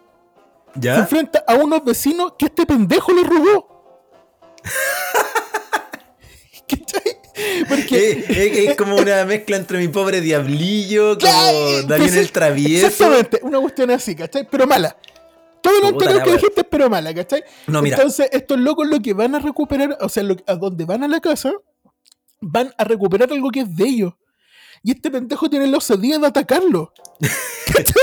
Se enfrenta a unos vecinos que este pendejo le robó. Porque. Eh, eh, es como una mezcla entre mi pobre diablillo, como Daniel el travieso. Exactamente, una cuestión así, ¿cachai? Pero mala. Todo lo anterior que dijiste, pero mala, ¿cachai? No, mira. Entonces, estos locos lo que van a recuperar, o sea, lo- a donde van a la casa, van a recuperar algo que es de ellos. Y este pendejo tiene la osadía de atacarlo. ¿Cachai?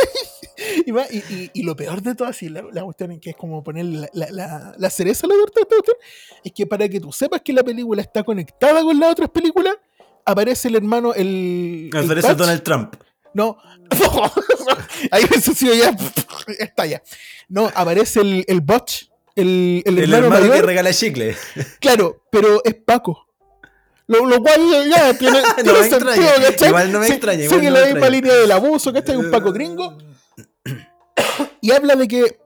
Y, va- y- y- y lo peor de todo, así, la, la cuestión en que es como poner la, la- la- la cereza a la torta de esta cuestión, es que para que tú sepas que la película está conectada con las otras películas, aparece el hermano, el. Aparece Donald Trump. no. Ahí eso sí ya está ya. No, aparece el, el Butch, el, el El hermano, hermano que regala chicle. Claro, pero es Paco. Lo, lo cual ya tiene, No tiene me sentido. Igual no me extraña, igual Sigue no me la misma línea del abuso, ¿cachai? Un Paco gringo. Y habla de que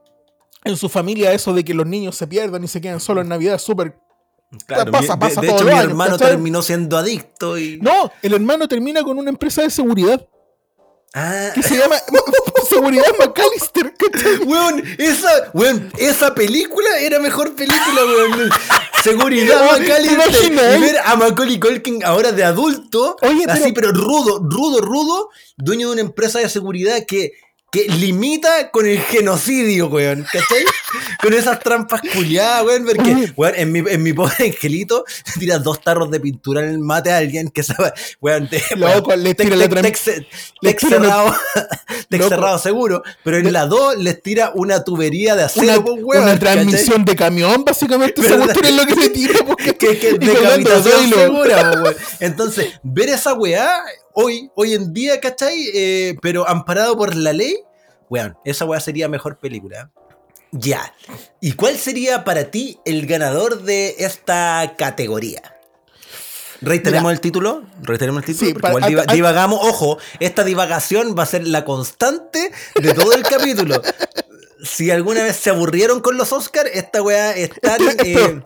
en su familia eso de que los niños se pierdan y se quedan solos en Navidad es súper... Claro, Pasa, pasa de, de hecho, mi años, hermano ¿cachai? terminó siendo adicto y. No, el hermano termina con una empresa de seguridad. Ah. Que se llama Seguridad McAllister. Weón, esa, weón, esa película era mejor película, weón. Seguridad McAllister. Y ver a Macaulay Culkin ahora de adulto, así, pero rudo, rudo, rudo, dueño de una empresa de seguridad que que limita con el genocidio, weón. ¿Cachai? con esas trampas culiadas, weón. Porque, weón, en mi, en mi pobre angelito, tiras dos tarros de pintura en el mate a alguien que sabe, weón, te, Loco, le tira la cerrado, cerrado seguro, pero en la 2 les tira una tubería de acero, una, pues, weón. Una transmisión de camión, básicamente, esa es lo que se tira, porque que, que, decapitación segura, pues, weón. Entonces, ver esa weá hoy, hoy en día, ¿cachai? Eh, pero amparado por la ley, weón, esa weá sería mejor película. Ya. ¿Y cuál sería para ti el ganador de esta categoría? ¿Reiteremos el título? ¿Reiteremos el título? Sí, igual divagamos. Ojo, esta divagación va a ser la constante de todo el capítulo. Si alguna vez se aburrieron con los Oscars, esta weá está... Eh,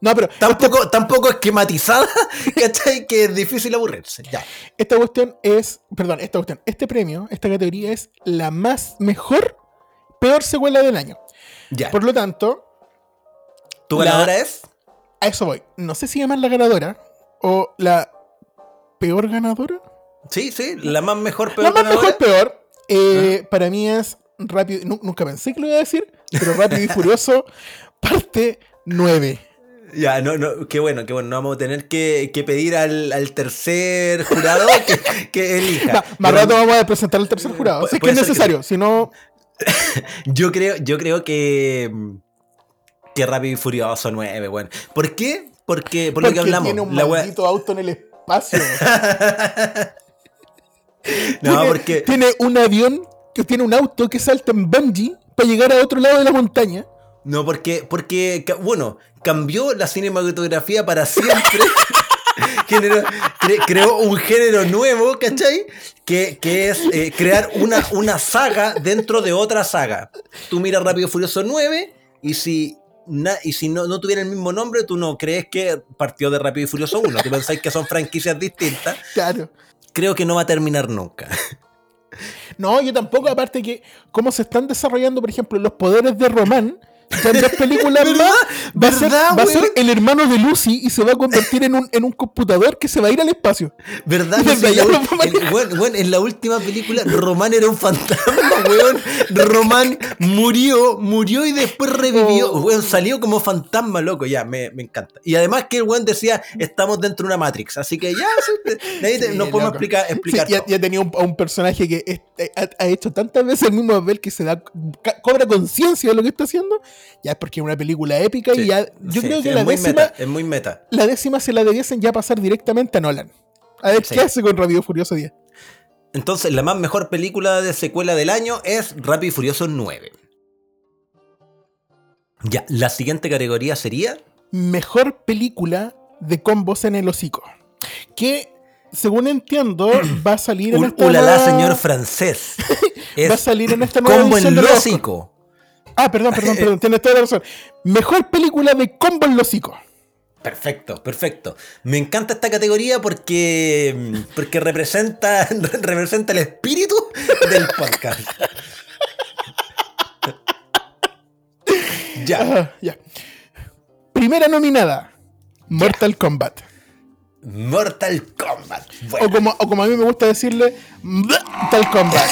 no, pero. Tampoco, tampoco esquematizada, ¿cachai? Que es difícil aburrirse. Ya. Esta cuestión es. Perdón, esta cuestión. Este premio, esta categoría es la más mejor, peor secuela del año. Ya. Por lo tanto. ¿Tu ganadora es? A eso voy. No sé si llaman la ganadora o la peor ganadora. Sí, sí, la más mejor, peor. La más mejor, peor. Eh, para mí es rápido. Nunca pensé que lo iba a decir, pero rápido y furioso. Parte 9. Ya, no, no, qué bueno, qué bueno. No vamos a tener que, pedir al, tercer jurado que, elija. más rato vamos a presentar al tercer jurado. Si es que es necesario, si no. yo creo, yo creo que. Que Rápido y Furioso 9, bueno. ¿Por qué? Porque, por lo que hablamos. Tiene un maldito auto en el espacio. no, porque. Tiene un avión que tiene un auto que salta en bungee para llegar a otro lado de la montaña. No, porque, porque, bueno, cambió la cinematografía para siempre. creó un género nuevo, ¿cachai? Que, es eh, crear una, una saga dentro de otra saga. Tú miras Rápido Furioso 9 y si, y si no, no, tuviera el mismo nombre, tú no crees que partió de Rápido y Furioso 1. Tú pensáis que son franquicias distintas. Claro. Creo que no va a terminar nunca. No, yo tampoco, aparte que cómo se están desarrollando, por ejemplo, los poderes de Román en dos películas más va, a ser, va a ser, el hermano de Lucy y se va a convertir en un, en un computador que se va a ir al espacio. ¿Verdad? bueno, en la última película Román era un fantasma, weón. Román murió, murió y después revivió. Oh. salió como fantasma, loco. Ya, me, me, encanta. Y además que el weón decía, estamos dentro de una Matrix. Así que ya, no podemos explicar, explicar ya, ya, tenía un, un, personaje que este, ha, ha, hecho tantas veces el mismo papel que se da cobra conciencia de lo que está haciendo ya es porque es una película épica y ya. Yo creo que la décima. es muy meta. La décima se la debiesen ya pasar directamente a Nolan. A ver qué hace con Rápido Furioso 10. Entonces, la más mejor película de secuela del año es Rápido y Furioso 9. Ya, la siguiente categoría sería. Mejor película de combos en el hocico. Que, según entiendo, va a salir en esta nueva... señor francés. va a salir en esta nueva combo en el hocico. Ah, perdón, perdón, perdón, tienes toda la razón. Mejor película de combo en los Perfecto, perfecto. Me encanta esta categoría porque, porque representa, representa el espíritu del podcast. ya. ya. Primera nominada, Mortal Kombat. Mortal Kombat. O, como, o como a mí me gusta decirle, Mortal Kombat.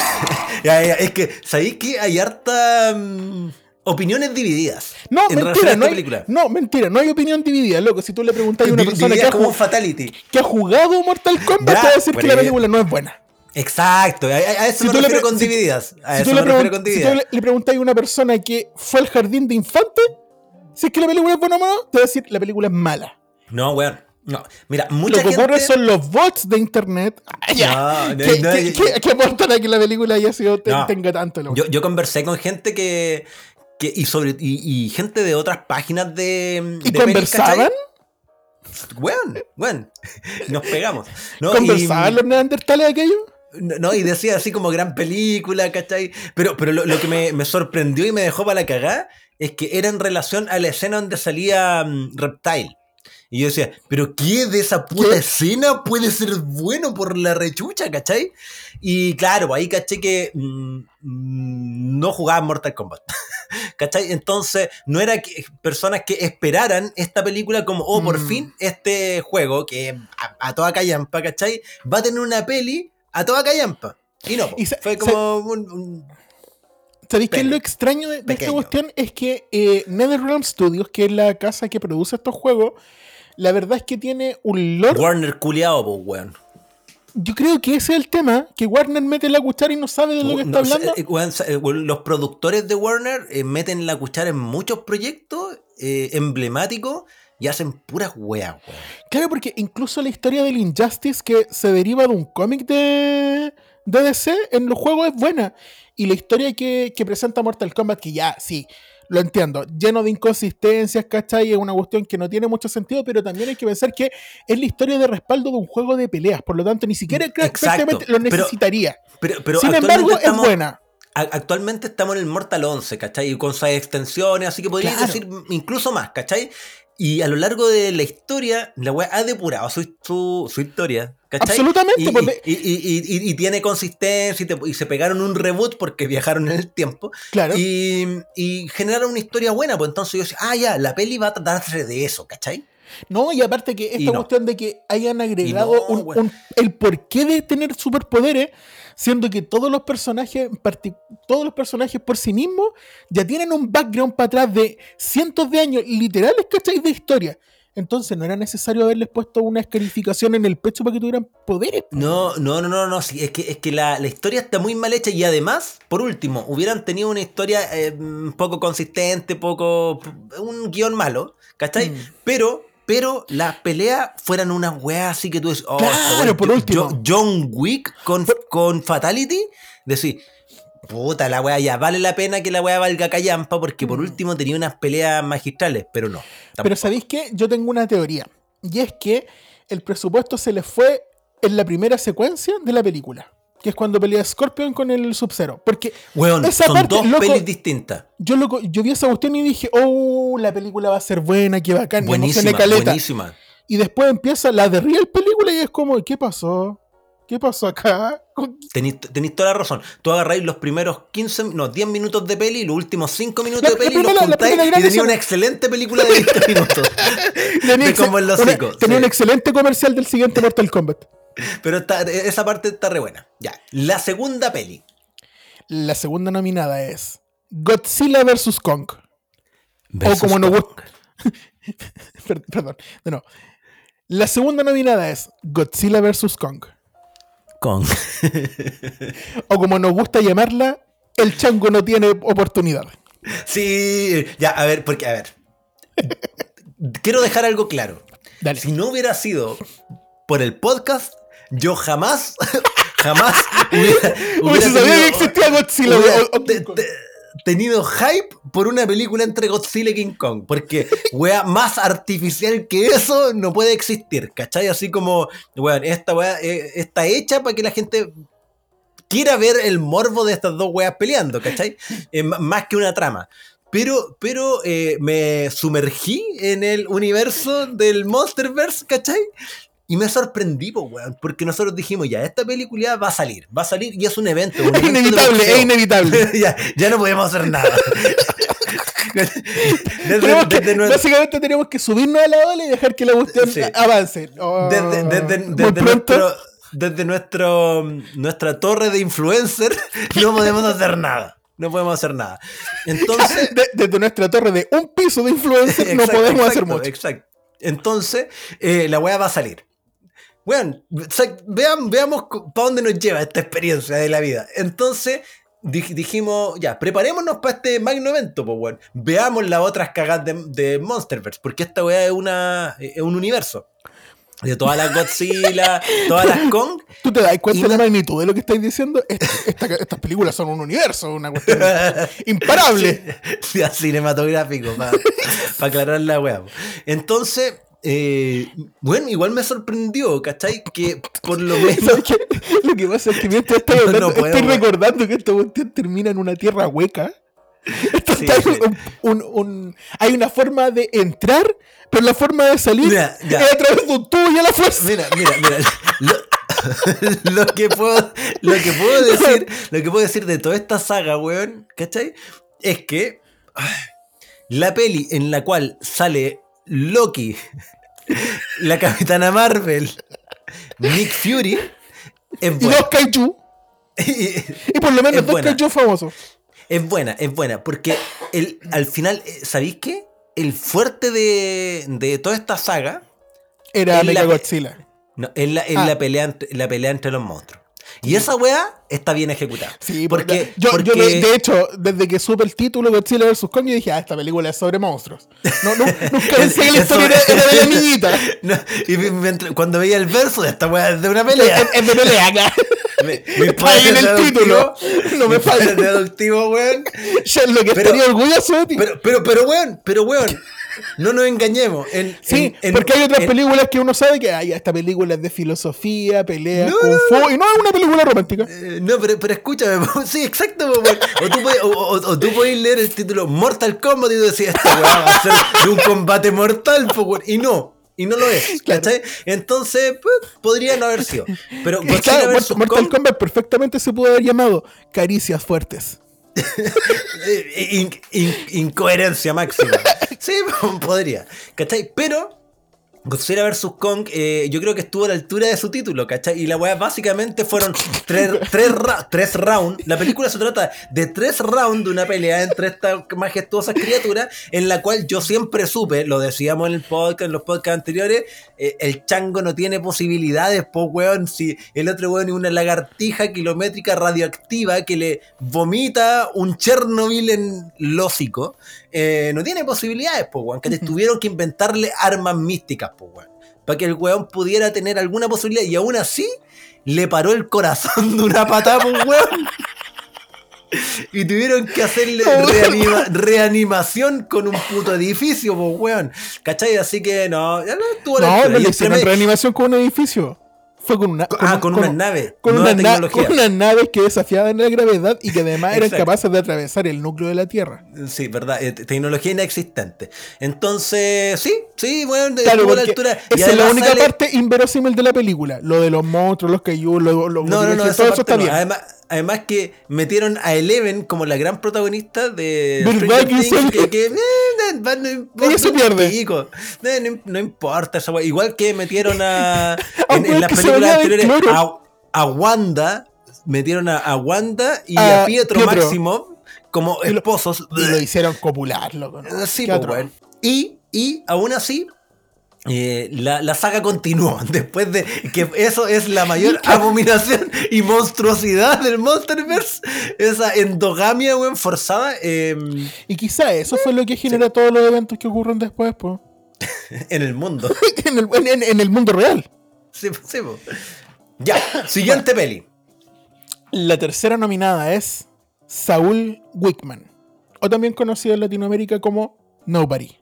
es que, ¿sabéis que hay harta mm, opiniones divididas? No, mentira, no hay, no, mentira, no hay opinión dividida, loco. Si tú le preguntas a una persona que ha, como Fatality. que ha jugado Mortal Kombat, te va a decir que la película no es buena. Exacto, a, eso si me refiero con divididas. A eso me refiero con divididas. Si tú le, preguntas a una persona que fue al jardín de infante, si es que la película es buena o no, te va a decir la película es mala. No, weón. No, mira, mucha Lo que ocurre son los bots de internet ah, que, aportan a que la película haya sido, tenga tanto. Yo, yo, conversé con gente que. que y, sobre, y, gente de otras páginas de. ¿Y conversaban? Bueno, bueno, nos pegamos. ¿Conversaban los neandertales aquello? No, y decía así como gran película, ¿cachai? Pero, pero lo, que me, me, sorprendió y me dejó para la cagada es que era en relación a la escena donde salía mm, Reptile. Y yo decía, ¿pero qué de esa puta escena puede ser bueno por la rechucha, cachai? Y claro, ahí caché que mm, mm, no jugaba Mortal Kombat. ¿Cachai? Entonces, no era que personas que esperaran esta película como, oh, por mm. fin, este juego, que a, toda callampa, ¿cachai? Va a tener una peli a toda callampa. Y no, fue como un, ¿Sabéis qué es lo extraño de, esta cuestión? Es que eh, NetherRealm Studios, que es la casa que produce estos juegos, la verdad es que tiene un lore. Warner culiao, pues, weón yo creo que ese es el tema, que Warner mete la cuchara y no sabe de lo que está hablando. Eh, eh, los productores de Warner eh, meten la cuchara en muchos proyectos emblemáticos y hacen puras weas, weón. Claro, porque incluso la historia del Injustice que se deriva de un cómic de, de DC en los juegos es buena. Y la historia que, que presenta Mortal Kombat, que ya, sí, lo entiendo, lleno de inconsistencias, ¿cachai? Es una cuestión que no tiene mucho sentido, pero también hay que pensar que es la historia de respaldo de un juego de peleas, por lo tanto, ni siquiera exactamente lo necesitaría. Pero, Sin embargo, es buena. Actualmente estamos en el Mortal 11, ¿cachai? Con sus extensiones, así que podría decir incluso más, ¿cachai? Y a lo largo de la historia, la weá ha depurado su, su, historia. ¿cachai? Absolutamente. Y, tiene consistencia y, se pegaron un reboot porque viajaron en el tiempo. Claro. Y, generaron una historia buena. Pues entonces yo decía, ah, ya, la peli va a tratarse de eso, ¿cachai? No, y aparte que esta cuestión de que hayan agregado un, el porqué de tener superpoderes siendo que todos los personajes, todos los personajes por sí mismos ya tienen un background para atrás de cientos de años literales, ¿cachai? De historia. Entonces no era necesario haberles puesto una escarificación en el pecho para que tuvieran poderes. No, no, no, no, no. es que, es que la, historia está muy mal hecha y además, por último, hubieran tenido una historia eh, poco consistente, poco. un guion malo, ¿cachai? Mm. Pero pero las peleas fueran unas weas así que tú dices, oh, claro, por último. John Wick con, con Fatality, decir, puta, la wea ya vale la pena que la wea valga callampa porque por mm. último tenía unas peleas magistrales, pero no. Pero ¿sabéis qué? Yo tengo una teoría, y es que el presupuesto se le fue en la primera secuencia de la película que es cuando pelea Scorpion con el Sub-Zero. Porque esa son dos pelis distintas. Yo, yo vi esa cuestión y dije, oh, la película va a ser buena, qué bacán, buenísima, caleta. buenísima. Y después empieza la de real película y es como, ¿qué pasó? ¿Qué pasó acá? Tenéis, toda la razón. Tú agarráis los primeros 15, no, 10 minutos de peli y los últimos 5 minutos de peli y los juntáis y tenéis una excelente película de 20 minutos. de como en los Tenía un excelente comercial del siguiente Mortal Kombat. Pero esa parte está re buena. Ya. La segunda peli. La segunda nominada es Godzilla vs. Kong. o como gusta. Perdón, no, La segunda nominada es Godzilla vs. Kong. Kong. o como nos gusta llamarla, el chango no tiene oportunidad. Sí, ya, a ver, porque, a ver. Quiero dejar algo claro. Si no hubiera sido por el podcast, yo jamás, jamás hubiera, tenido, que existía Godzilla. Tenido hype por una película entre Godzilla y King Kong. Porque, wea, más artificial que eso no puede existir. ¿Cachai? Así como, weón, esta wea eh, está hecha para que la gente quiera ver el morbo de estas dos weas peleando, ¿cachai? Eh, más que una trama. Pero, pero eh, me sumergí en el universo del Monsterverse, ¿cachai? Y me sorprendí, weón, porque nosotros dijimos, ya, esta película va a salir, va a salir y es un evento. es inevitable, es inevitable. ya, no podemos hacer nada. Básicamente tenemos que subirnos a la ola y dejar que la cuestión avance. Oh, desde, nuestro, desde nuestro, nuestra torre de influencer no podemos hacer nada. No podemos hacer nada. Entonces. desde nuestra torre de un piso de influencer no podemos hacer mucho. Exacto. Entonces, eh, la weá va a salir. Bueno, veamos para dónde nos lleva esta experiencia de la vida. Entonces, dijimos, ya, preparémonos para este magno evento, pues, bueno. Veamos las otras cagadas de, Monsterverse, porque esta weá es, una, es un universo. De todas las Godzilla, todas las Kong. ¿Tú te das cuenta de la magnitud de lo que estáis diciendo? estas películas son un universo, una cuestión imparable. Sí, cinematográfico, para aclarar la weá. Entonces, eh, bueno, igual me sorprendió, ¿cachai? Que por lo menos. Lo que pasa es que mientras estoy, estoy recordando que esta cuestión termina en una tierra hueca. Entonces, hay, un, un, hay, una forma de entrar, pero la forma de salir es a través de un tubo y a la fuerza. Mira, mira, mira. Lo, que puedo, lo que puedo decir, lo que puedo decir de toda esta saga, weón, ¿cachai? Es que la peli en la cual sale Loki, la Capitana Marvel, Nick Fury, es buena. Y dos kaiju. y, por lo menos dos kaiju famosos. Es buena, es buena, porque el, al final, eh, ¿sabéis qué? El fuerte de, de toda esta saga era Mega Godzilla. No, es la, ah. la, pelea, la pelea entre los monstruos. Y esa weá está bien ejecutada. Sí, porque, yo, yo, de hecho, desde que supe el título Godzilla vs. Kong, yo dije, ah, esta película es sobre monstruos. No, no, nunca pensé que la historia era, de la niñita. y cuando veía el verso, de esta weá es de una pelea. Es, de pelea acá. Me, en el título. No me falla. deductivo, weón. Ya es lo que estaría orgulloso de ti. Pero, pero, pero, weón, pero, weón. No nos engañemos. sí, porque hay otras películas que uno sabe que hay esta película es de filosofía, pelea, kung fu, y no es una película romántica. Eh, no, pero, pero escúchame, sí, exacto. O tú, puedes, o, tú puedes leer el título Mortal Kombat y esta weá va a ser de un combate mortal, y no. Y no lo es, ¿cachai? Entonces, pues, podría no haber sido. Pero Mortal Kombat perfectamente se pudo haber llamado Caricias Fuertes. incoherencia máxima. Sí, podría. ¿Cachai? Pero Godzilla vs. Kong, eh, yo creo que estuvo a la altura de su título, ¿cachai? Y la weá básicamente fueron tres, tres, rounds. La película se trata de tres rounds de una pelea entre estas majestuosas criaturas, en la cual yo siempre supe, lo decíamos en el podcast, en los podcasts anteriores, eh, el chango no tiene posibilidades, pues weón, si el otro weón es una lagartija kilométrica radioactiva que le vomita un Chernobyl en lósico, eh, no tiene posibilidades, pues weón, que tuvieron que inventarle armas místicas, pues weón, para que el weón pudiera tener alguna posibilidad y aún así le paró el corazón de una patada, pues weón. Y tuvieron que hacerle reanimación con un puto edificio, pues, weón. ¿Cachai? Así que no, ya no estuvo No, no le hicieron reanimación con un edificio. Fue con una. ah, con, una nave. Con, una con unas naves que desafiaban la gravedad y que además eran capaces de atravesar el núcleo de la Tierra. Sí, verdad. Eh, tecnología inexistente. Entonces, sí, sí, bueno, claro, la altura. Esa es la única parte inverosímil de la película. Lo de los monstruos, los que lo, lo, no, no, no, todo eso está bien. Además, Además que metieron a Eleven como la gran protagonista de Things, que, que eh, no, se pierde. No, importa esa Igual que metieron a en, las películas anteriores a, Wanda, metieron a, Wanda y a, Pietro, Máximo como esposos. Y lo, hicieron copular, loco. Sí, pues, bueno. Y, y aún así eh, la, saga continuó después de que eso es la mayor abominación y monstruosidad del Monsterverse esa endogamia forzada em, y quizá eso fue lo que genera todos los eventos que ocurren después pues en el mundo. En, el, mundo real. Sí, ya siguiente peli. La tercera nominada es Saúl Wickman o también conocido en Latinoamérica como Nobody.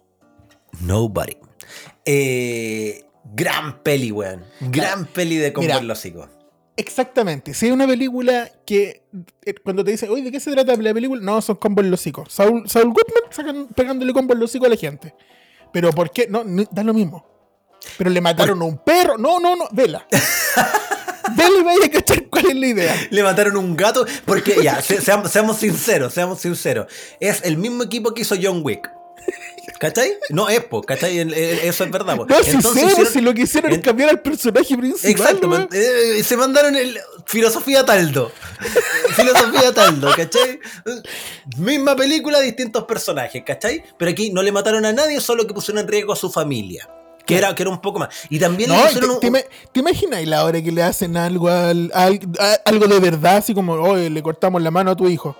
Nobody eh, gran peli, weón. Gran peli de Combo Lógico. Exactamente. Si hay una película que eh, cuando te dicen, oye, ¿de qué se trata la película? No, son combos lógicos. Saul, Saul Goodman sacan, pegándole combos lógicos a la gente. Pero ¿por qué? No, da lo mismo. Pero le mataron a un perro. No, no, no. Vela. Vela y vaya a cachar cuál es la idea. Le mataron un gato. Porque ya, seamos, seamos sinceros, seamos sinceros. Es el mismo equipo que hizo John Wick. ¿Cachai? No es, po, ¿cachai? Eso es verdad. Po. No, Entonces, si, lo que hicieron es cambiar al personaje principal. Exacto, eh, se mandaron el filosofía taldo. filosofía taldo, ¿cachai? Misma película, distintos personajes, ¿cachai? Pero aquí no le mataron a nadie, solo que pusieron en riesgo a su familia. Que era, que era un poco más. Y también no, te, un... te, imaginas la hora que le hacen algo al, algo de verdad, así como, oye, le cortamos la mano a tu hijo?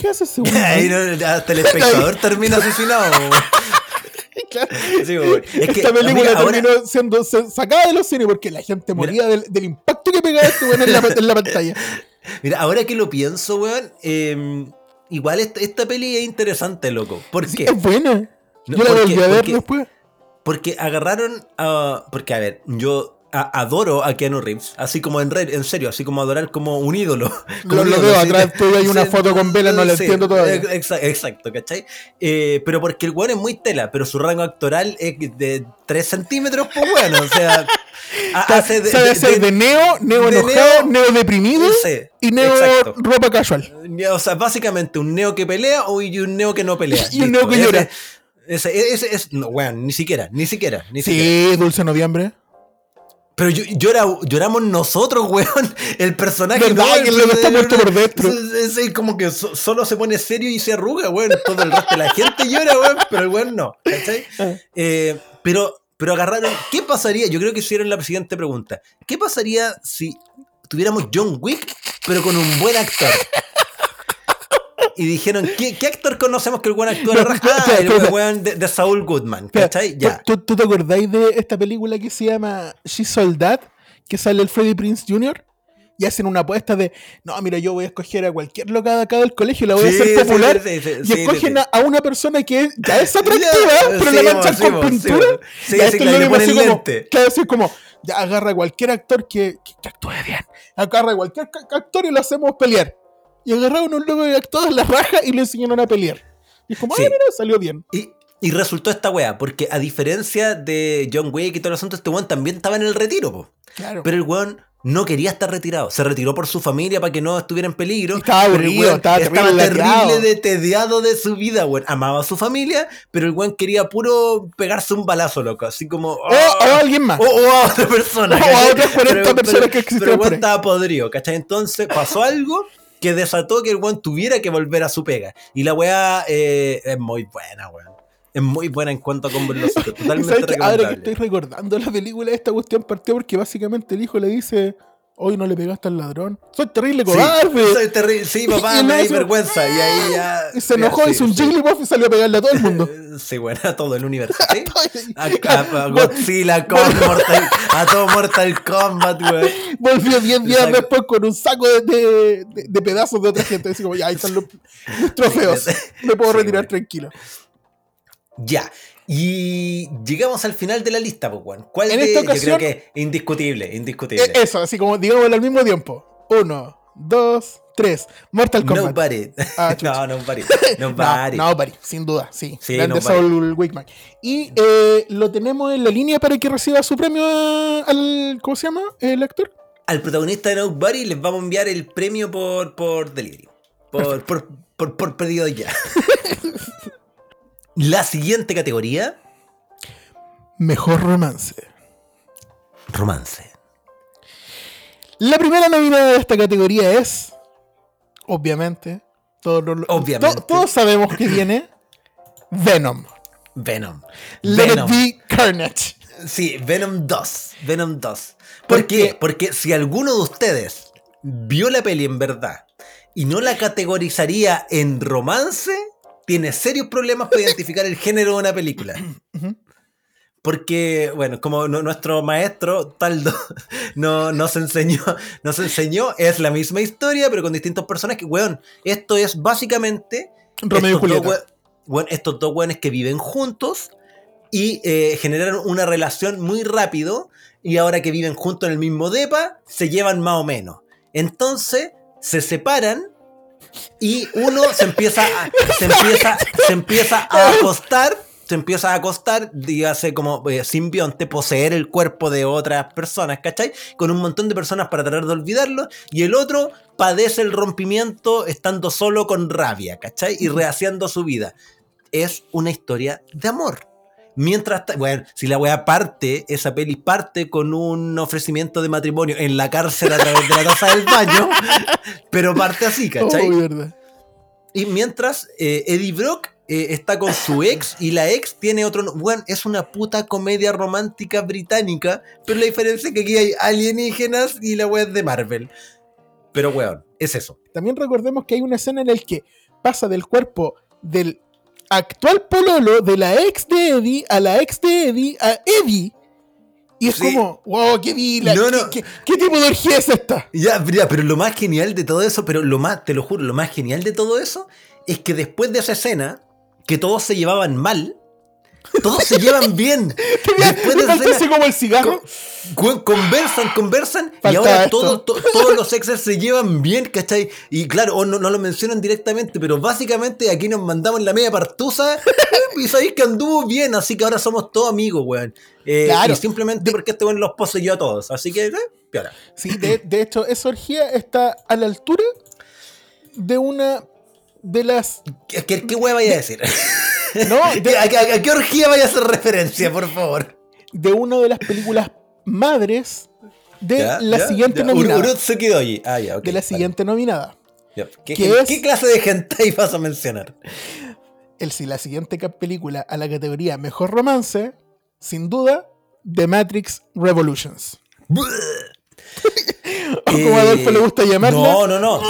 ¿Qué hace ese no, hasta el espectador termina asesinado. claro. es que, Esta película terminó siendo sacada de los cines porque la gente moría del, impacto que pegaba esto en, la, en la pantalla. Mira, ahora que lo pienso, weón, em, igual esta, peli es interesante, loco. ¿Por qué? es buena. Yo la volví a ver después. Porque agarraron a. Porque, a ver, yo adoro a Keanu Reeves, así como en, en serio, así como adorar como un ídolo. lo, veo atrás, tú hay una foto con vela, no le entiendo todavía. Exacto, exacto ¿cachai? Eh, pero porque el weón es muy tela, pero su rango actoral es de 3 centímetros, pues bueno, o sea... hace de, sabe ser de, neo, neo enojado, neo, deprimido y neo ropa casual. O sea, básicamente un neo que pelea y un neo que no pelea. y un neo que llora. Ese, ese, es, no, weón, ni siquiera, ni siquiera, ni sí, siquiera. Dulce Noviembre. Pero llora, lloramos nosotros, weón. El personaje. ¿Verdad? que lo está muerto por dentro. Es, es, como que solo se pone serio y se arruga, weón. Todo el resto de la gente llora, weón. Pero el weón no. ¿Cachai? Ah. Eh, pero, pero agarraron. ¿Qué pasaría? Yo creo que hicieron la siguiente pregunta. ¿Qué pasaría si tuviéramos John Wick, pero con un buen actor? Y dijeron, ¿qué, ¿qué, actor conocemos que el buen actor Ah, el weón de, Saul Goodman, ¿cachai? Ya. ¿Tú, ¿Tú, te acordáis de esta película que se llama She's Soldat? Que sale el Freddie Prince Jr. Y hacen una apuesta de, no, mira, yo voy a escoger a cualquier loca de acá del colegio, la voy a hacer popular. y escogen a, una persona que ya es atractiva, pero la manchan con pintura. Sí, sí, claro, le ponen lente. Claro, así como, ya agarra a cualquier actor que, que actúe bien. Agarra a cualquier actor y lo hacemos pelear y agarraron un loco de todas las rajas y le enseñaron a pelear. Y es como, ah, mira, salió bien. Y, y, resultó esta wea, porque a diferencia de John Wick y todo el asunto, este weón también estaba en el retiro, po. Claro. Pero el weón no quería estar retirado. Se retiró por su familia para que no estuviera en peligro. estaba aburrido, estaba, estaba terrible, de tediado de su vida, weón. Amaba a su familia, pero el weón quería puro pegarse un balazo, loco. Así como. o, a alguien más. O, a otra persona. O a otras 40 personas que existen. Pero el weón estaba podrido, ¿cachai? Entonces pasó algo que desató que el weón tuviera que volver a su pega. Y la weá eh, es muy buena, weón. Es muy buena en cuanto a conversación. Totalmente que Ahora que estoy recordando la película, esta cuestión partió porque básicamente el hijo le dice hoy no le pegaste al ladrón. Soy terrible cobarde. Sí, soy terrible. Sí, papá, me da vergüenza. Y ahí ya. Y se enojó, hizo un Jigglypuff y salió a pegarle a todo el mundo. Sí, bueno, a todo el universo. ¿sí? a, Godzilla, a todo Mortal Kombat, güey. Volvió 10 días después con un saco de, de, pedazos de otra gente. Así como, ya, ahí están los, trofeos. Me puedo retirar tranquilo. Ya. Y llegamos al final de la lista, pues, Juan. ¿Cuál en de, esta ocasión, yo creo que indiscutible, indiscutible. E-, eso, así como digamos al mismo tiempo. Uno, dos, tres. Mortal Kombat. Nobody. Ah, no, nobody. Nobody. no, nobody, sin duda, sí. sí Grande Saul Wickman. Y eh, lo tenemos en la línea para que reciba su premio al. ¿Cómo se llama el actor? Al protagonista de Nobody les vamos a enviar el premio por, por delivery. Por, por, por, por pedido ya. La siguiente categoría. Mejor romance. Romance. La primera nominada de esta categoría es. Obviamente. Todos, obviamente. todos sabemos que viene. Venom. Venom. Let It Be Carnage. Sí, Venom 2. Venom 2. ¿Por, qué? Porque si alguno de ustedes vio la peli en verdad y no la categorizaría en romance, tiene serios problemas para identificar el género de una película. Porque, bueno, como nuestro maestro Taldo no, nos, enseñó, nos enseñó, es la misma historia, pero con distintos personajes. Weón, esto es básicamente. Romeo estos, dos, bueno, estos dos weones que viven juntos y eh, generaron una relación muy rápido. Y ahora que viven juntos en el mismo depa, se llevan más o menos. Entonces, se separan y uno se empieza a, se empieza, se empieza a acostar, se empieza a acostar, dígase como eh, simbionte, poseer el cuerpo de otras personas, ¿cachai? Con un montón de personas para tratar de olvidarlo, y el otro padece el rompimiento estando solo con rabia, ¿cachai? Y rehaciendo su vida. Es una historia de amor. Mientras, bueno, si la wea parte, esa peli parte con un ofrecimiento de matrimonio en la cárcel a través de la taza del baño, pero parte así, ¿cachai? Oh, y mientras eh, Eddie Brock eh, está con su ex y la ex tiene otro. Bueno, es una puta comedia romántica británica, pero la diferencia es que aquí hay alienígenas y la wea es de Marvel. Pero weón, es eso. También recordemos que hay una escena en la que pasa del cuerpo del actual pololo de la ex de Eddie a la ex de Eddie a Eddie. Y es como, wow, qué vila, ¿qué, tipo de orgía es esta? Ya, pero lo más genial de todo eso, pero lo más, te lo juro, lo más genial de todo eso es que después de esa escena, que todos se llevaban mal, Todos se llevan bien. Después de esa escena, como el cigarro. conversan, conversan y ahora todos, todos los exes se llevan bien, ¿cachai? Y claro, no, no, lo mencionan directamente, pero básicamente aquí nos mandamos en la media partusa y sabéis que anduvo bien, así que ahora somos todos amigos, weón. Eh, claro. Y simplemente porque este weón los poseyó a todos, así que, eh, Sí, de, de hecho, esa orgía está a la altura de una de las. ¿Qué, qué vaya a decir? ¿No? ¿A, qué orgía vaya a hacer referencia, por favor? De una de las películas madres de la siguiente nominada. Ah, ya, de la siguiente nominada. ¿Qué, clase de gente vas a mencionar? El, si la siguiente película a la categoría Mejor Romance, sin duda, The Matrix Revolutions. o como a Adolfo le gusta llamarla. No, no, no.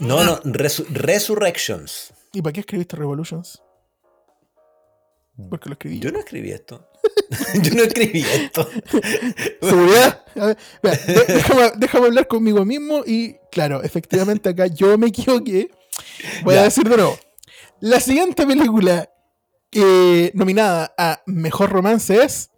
No, no, Resurrections. ¿Y para qué escribiste Revolutions? ¿Por qué lo escribí. Yo no escribí esto. yo no escribí esto. Seguridad. déjame, hablar conmigo mismo y, claro, efectivamente acá yo me equivoqué. Voy a decir de nuevo. La siguiente película eh, nominada a Mejor Romance es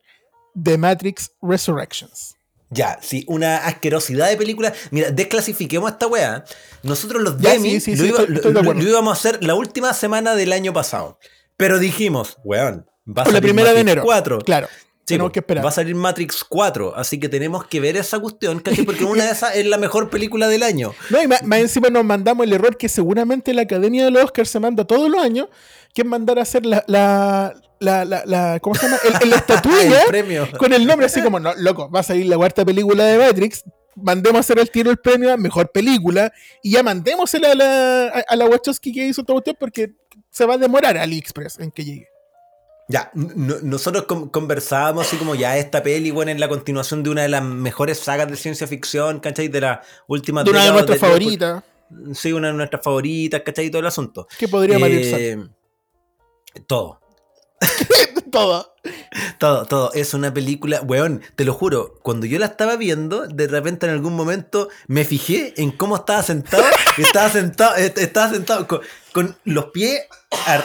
The Matrix Resurrections. Ya, sí, una asquerosidad de película. Mira, desclasifiquemos esta weá. Nosotros los Demi lo, íbamos a hacer la última semana del año pasado. Pero dijimos, weón, va a salir la primera Matrix de enero. 4. Claro. tenemos que esperar. Va a salir Matrix 4, así que tenemos que ver esa cuestión, casi porque una de esas es la mejor película del año. No, y más, encima nos mandamos el error que seguramente la Academia de los Oscars se manda todos los años, que es mandar a hacer la, la, la, la, ¿cómo se llama? El, la estatuilla con el nombre así como, no, loco, va a salir la cuarta película de Matrix, mandemos a hacer el tiro el premio a mejor película y ya mandémosela a la, a, la Wachowski que hizo todo usted porque se va a demorar AliExpress en que llegue. Ya, nosotros conversábamos así como ya esta peli, bueno, en la continuación de una de las mejores sagas de ciencia ficción, ¿cachai? De la última De una de nuestras favoritas. Sí, una de nuestras favoritas, ¿cachai? Todo el asunto. ¿Qué podría eh, Todo. todo. Todo, todo. Es una película, weón, te lo juro, cuando yo la estaba viendo, de repente en algún momento me fijé en cómo estaba sentado. estaba sentado, estaba sentado con, los pies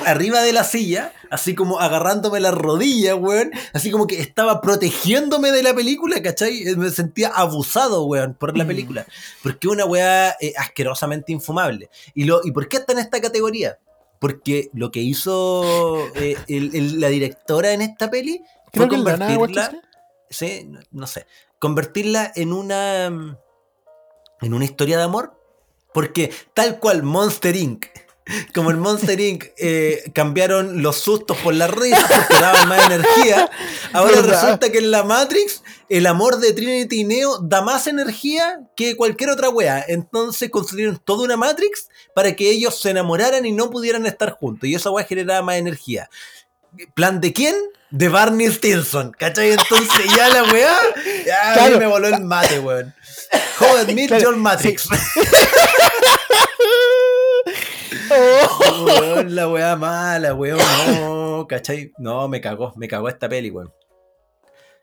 arriba de la silla, así como agarrándome la rodilla, weón. Así como que estaba protegiéndome de la película, ¿cachai? Me sentía abusado, weón, por la mm. película. Porque una weá eh, asquerosamente infumable. ¿Y, lo, ¿Y por qué está en esta categoría? Porque lo que hizo eh, la directora en esta peli fue convertirla. Sí, no, sé. Convertirla en una. en una historia de amor. Porque tal cual Monster Inc. Como en Monster Inc. Eh, cambiaron los sustos por la risa porque daban más energía. Ahora resulta que en la Matrix el amor de Trinity y Neo da más energía que cualquier otra wea. Entonces construyeron toda una Matrix para que ellos se enamoraran y no pudieran estar juntos. Y esa wea generaba más energía. ¿Plan de quién? De Barney Stinson. ¿Cachai? Entonces ya la weá. Ya me voló el mate, weón. Joder, Meet John Matrix. la weá mala, weón. No, ¿cachai? No, me cagó, me cagó esta peli, weón.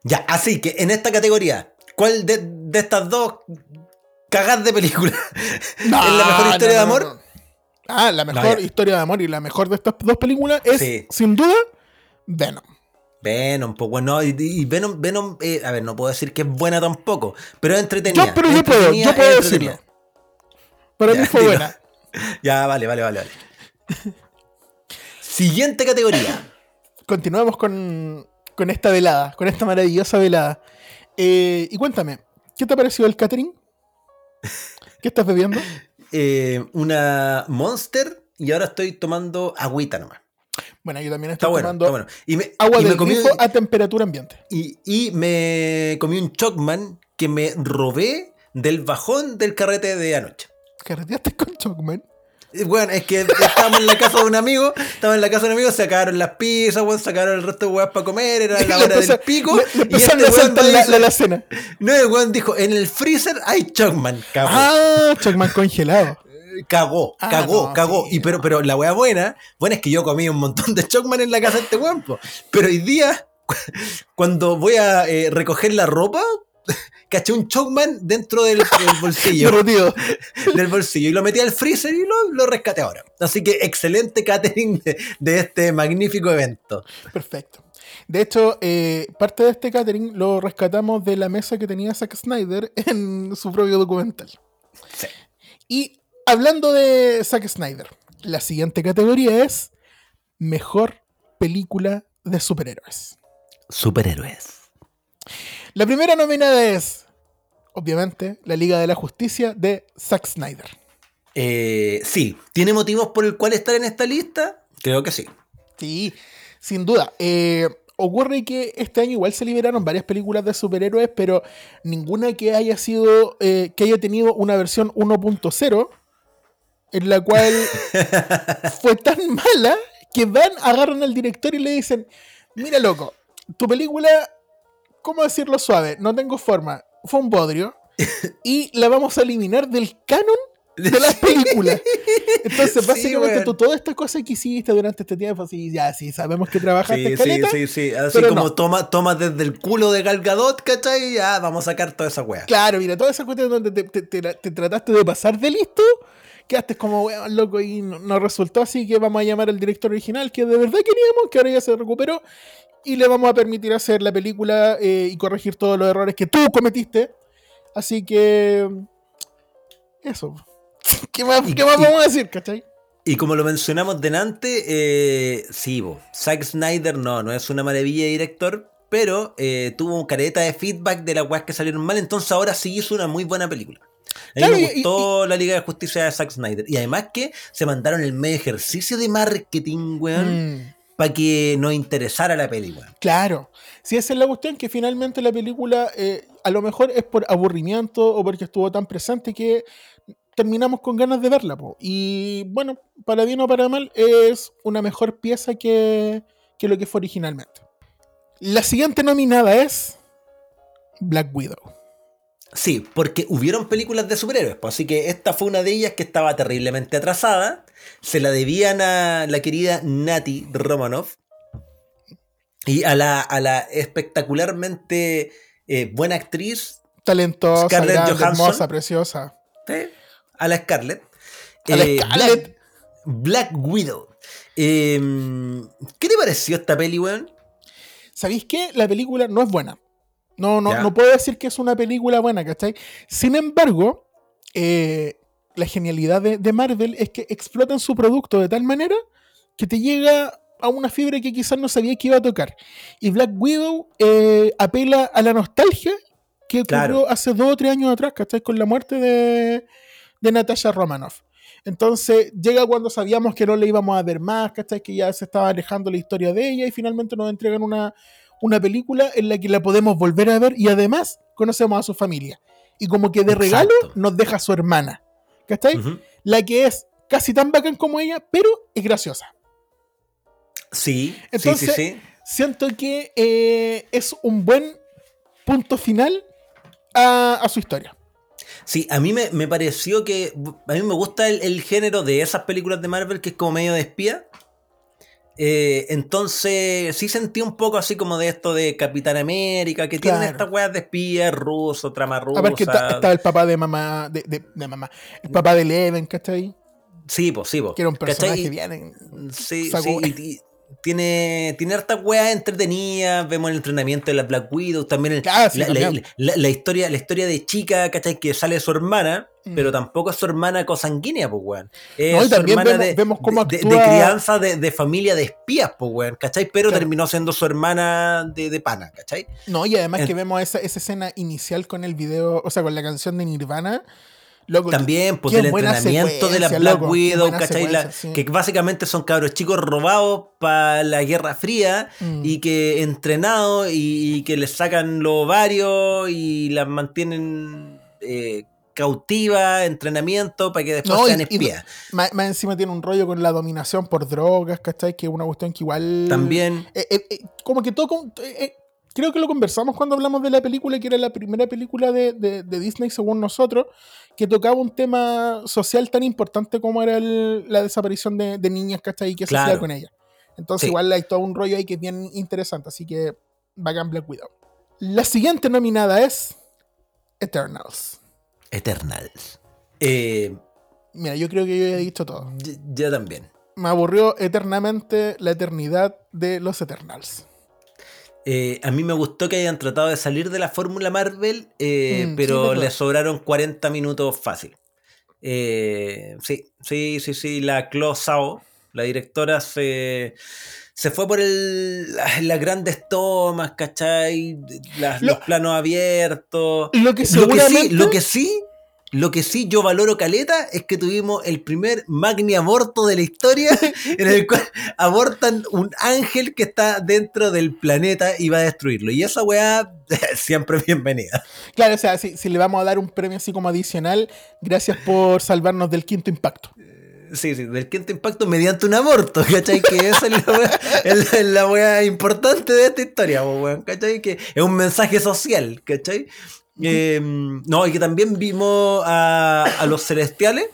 Ya, así que en esta categoría, ¿cuál de, estas dos cagas de película es la mejor historia de amor? Ah, la mejor historia de amor y la mejor de estas dos películas es, sin duda, Venom. Venom, pues bueno, y, Venom, Venom eh, a ver, no puedo decir que es buena tampoco, pero es entretenida. Yo, pero yo puedo, yo puedo decirlo. Para mí fue buena. ya, vale, vale, vale, vale. Siguiente categoría. Continuamos con con esta velada, con esta maravillosa velada. Eh, y cuéntame, ¿qué te ha parecido el catering? ¿Qué estás bebiendo? Eh, una Monster y ahora estoy tomando agüita nomás. Bueno, yo también estoy tomando agua de comí, a temperatura ambiente. Y, y, me comí un Chocman que me robé del bajón del carrete de anoche. ¿Carreteaste con Chocman? Bueno, es que estábamos en la casa de un amigo, estábamos en la casa de un amigo, sacaron las pizzas, bueno, sacaron el resto de weas para comer, era la hora del pico. y este weón la, la, cena. No, el weón dijo, en el freezer hay Chocman, cagó. Ah, Chocman congelado. Cagó, ah, cagó, cagó. Y pero, pero la wea buena, bueno, es que yo comí un montón de Chocman en la casa de este weón, pero hoy día, cuando voy a eh, recoger la ropa, caché un Chocman dentro del, bolsillo. del bolsillo. Y lo metí al freezer y lo, lo rescaté ahora. Así que excelente catering de, este magnífico evento. Perfecto. De hecho, eh, parte de este catering lo rescatamos de la mesa que tenía Zack Snyder en su propio documental. Sí. Y hablando de Zack Snyder, la siguiente categoría es Mejor Película de Superhéroes. Superhéroes. La primera nominada es, obviamente, La Liga de la Justicia de Zack Snyder. Eh, sí, ¿tiene motivos por el cual estar en esta lista? Creo que sí. Sí, sin duda. Eh, ocurre que este año igual se liberaron varias películas de superhéroes, pero ninguna que haya sido, eh, que haya tenido una versión 1.0, en la cual fue tan mala que van, agarran al director y le dicen, mira loco, tu película, ¿cómo decirlo suave? No tengo forma, fue un bodrio, y la vamos a eliminar del canon de las películas. Entonces, básicamente, tú todas estas cosas que hiciste durante este tiempo, así, ya, sí, sabemos que trabajaste sí, sí, sí, sí, así como toma, toma desde el culo de Galgadot, ¿cachai? Ya, vamos a sacar toda esa wea. Claro, mira, toda esa cuestión donde te, trataste de pasar de listo, quedaste como weón loco y no, resultó así que vamos a llamar al director original que de verdad queríamos, que ahora ya se recuperó, y le vamos a permitir hacer la película eh, y corregir todos los errores que tú cometiste. Así que... Eso. ¿Qué más, vamos a decir, cachai? Y como lo mencionamos delante, eh, sí, Zack Snyder no, no es una maravilla de director, pero eh, tuvo un careta de feedback de las weas que salieron mal, entonces ahora sí hizo una muy buena película. A mí me gustó la Liga de Justicia de Zack Snyder. Y además que se mandaron el medio ejercicio de marketing, weón. Mm. Para que nos interesara la película. Claro. Si esa es la cuestión, que finalmente la película eh, a lo mejor es por aburrimiento o porque estuvo tan presente que terminamos con ganas de verla. Y bueno, para bien o para mal, es una mejor pieza que, lo que fue originalmente. La siguiente nominada es Black Widow. Sí, porque hubieron películas de superhéroes, pues, así que esta fue una de ellas que estaba terriblemente atrasada. Se la debían a la querida Nati Romanoff y a la, a la espectacularmente eh, buena actriz. Talentosa, Scarlett hermosa, preciosa. ¿Sí? a la Scarlett. A la eh, Scarlett. Black, Widow. Em, ¿Qué te pareció esta peli, weón? ¿Sabéis qué? La película no es buena. No, no, no puedo decir que es una película buena, ¿cachai? Sin embargo, eh, la genialidad de, Marvel es que explotan su producto de tal manera que te llega a una fibra que quizás no sabía que iba a tocar. Y Black Widow eh, apela a la nostalgia que ocurrió hace dos o tres años atrás, ¿cachai? Con la muerte de, de Natasha Romanoff. Entonces llega cuando sabíamos que no le íbamos a ver más, ¿cachai? Que ya se estaba alejando la historia de ella y finalmente nos entregan una, una película en la que la podemos volver a ver y además conocemos a su familia. Y como que de regalo nos deja a su hermana, ¿cachai? La que es casi tan bacán como ella, pero es graciosa. Sí, Entonces, sí, sí, Siento que eh, es un buen punto final a su historia. Sí, a mí me, pareció que. A mí me gusta el, género de esas películas de Marvel que es como medio de espía. Eh, entonces, sí sentí un poco así como de esto de Capitán América, que tiene tienen estas weas de espía ruso, trama rusa. A ver, que está, el papá de mamá, de, de, mamá, el papá de Leven, ¿cachai? Sí, pues sí, pues. Que era un personaje bien. Sí, sí tiene, tiene hartas weas entretenidas. Vemos el entrenamiento de la Black Widow. También, ah, la, historia, la historia de chica, ¿cachai? Que sale de su hermana, mm. pero tampoco es su hermana cosanguínea, pues weón. Es su hermana de, crianza de, familia de espías, pues weón, ¿cachai? Pero terminó siendo su hermana de, pana, ¿cachai? No, y además que vemos esa, esa escena inicial con el video, o sea, con la canción de Nirvana también, pues el entrenamiento de la Black Widow, ¿cachai? Que básicamente son cabros chicos robados para la Guerra Fría mm. y que entrenados y, que les sacan los ovarios y las mantienen eh, cautiva, entrenamiento para que después sean espías. Más, encima tiene un rollo con la dominación por drogas, ¿cachai? Que es una cuestión que igual. También. Eh, eh, como que todo creo que lo conversamos cuando hablamos de la película, que era la primera película de, Disney, según nosotros, que tocaba un tema social tan importante como era la desaparición de, niñas, ¿cachai? Y qué se hacía con ellas. Entonces, igual hay todo un rollo ahí que es bien interesante, así que bacán Black Widow. La siguiente nominada es Eternals. Eternals. Eh, Mira, yo creo que yo ya he dicho todo. Yo también. Me aburrió eternamente la eternidad de los Eternals. Eh, a mí me gustó que hayan tratado de salir de la fórmula Marvel, eh, mm, pero le sobraron 40 minutos fácil. Eh, sí, sí, sí, sí. La Chloe Sao, la directora, se, se fue por el, las grandes tomas, ¿cachai? los planos abiertos. Lo que, seguramente... lo que sí lo que sí yo valoro caleta es que tuvimos el primer magni aborto de la historia en el cual abortan un ángel que está dentro del planeta y va a destruirlo. Y esa weá siempre bienvenida. Claro, o sea, si, le vamos a dar un premio así como adicional, gracias por salvarnos del quinto impacto. Sí, sí, del quinto impacto mediante un aborto, ¿cachai? Que esa es la weá, importante de esta historia, weón, ¿cachai? Que es un mensaje social, ¿cachai? Em, no, y que también vimos a, los celestiales.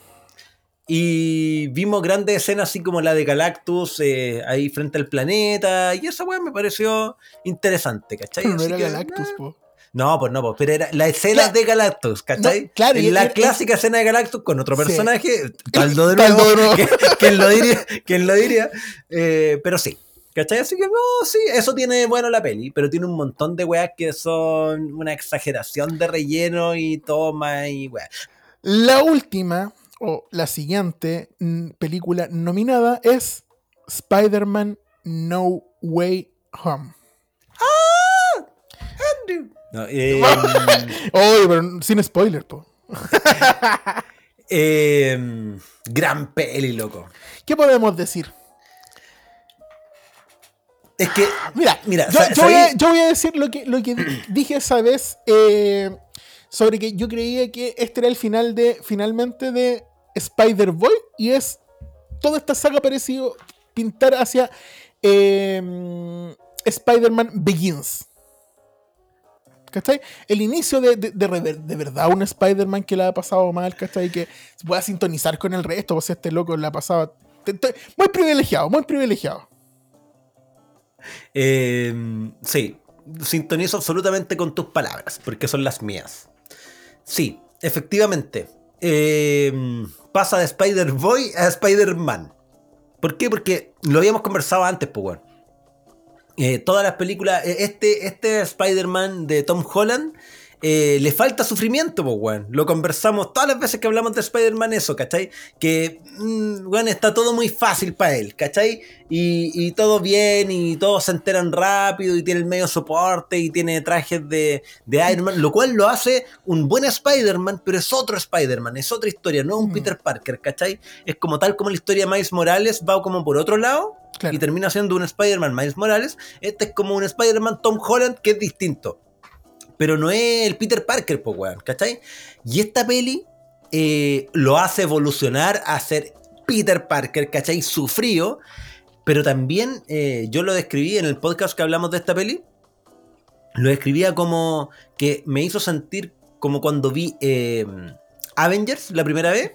Y vimos grandes escenas así como la de Galactus eh, ahí frente al planeta. Y esa weá me pareció interesante, ¿cachai? no era Galactus, po. No, pues no, pues, pero era la escena de Galactus, ¿cachai? claro, la clásica escena de Galactus con otro personaje, Taldo de nuevo, ¿quién lo diría? ¿Quién lo diría? Eh, pero sí, ¿Cachai? Así que no, sí, eso tiene bueno la peli, pero tiene un montón de weas que son una exageración de relleno y toma y weas. La última, o la siguiente mm, película nominada es Spider-Man No Way Home. ¡Ah! Andrew. No, eh, pero sin spoiler, po. Em, gran peli, loco. ¿Qué podemos decir? Es que, mira, mira, yo, voy, a, decir lo que, lo que dije esa vez eh, sobre que yo creía que este era el final de, finalmente, de Spider-Boy y es toda esta saga parecido pintar hacia eh, Spider-Man Begins. ¿Cachai? El inicio de, de, de, verdad un Spider-Man que le ha pasado mal, ¿cachai? Que se pueda sintonizar con el resto, sea, este loco le ha pasado... Muy privilegiado, muy privilegiado. Eh, sí, sintonizo absolutamente con tus palabras, porque son las mías. Sí, efectivamente. Eh, pasa de Spider-Boy a Spider-Man. ¿Por qué? Porque lo habíamos conversado antes, pues, eh, todas las películas, este, este Spider-Man de Tom Holland eh, le falta sufrimiento, pues, weón. Lo conversamos todas las veces que hablamos de Spider-Man, eso, ¿cachai? Que, mm, está todo muy fácil para él, ¿cachai? Y, todo bien, y todos se enteran rápido, y tiene el medio soporte, y tiene trajes de, de Iron Man, lo cual lo hace un buen Spider-Man, pero es otro Spider-Man, es otra historia, no es un mm. Peter Parker, ¿cachai? Es como tal como la historia de Miles Morales va como por otro lado. Y termina siendo un Spider-Man Miles Morales. Este es como un Spider-Man Tom Holland que es distinto pero no es el Peter Parker, pues, weón, ¿cachai? Y esta peli eh, lo hace evolucionar a ser Peter Parker, ¿cachai? Sufrido, pero también eh, yo lo describí en el podcast que hablamos de esta peli, lo describía como que me hizo sentir como cuando vi eh, Avengers la primera vez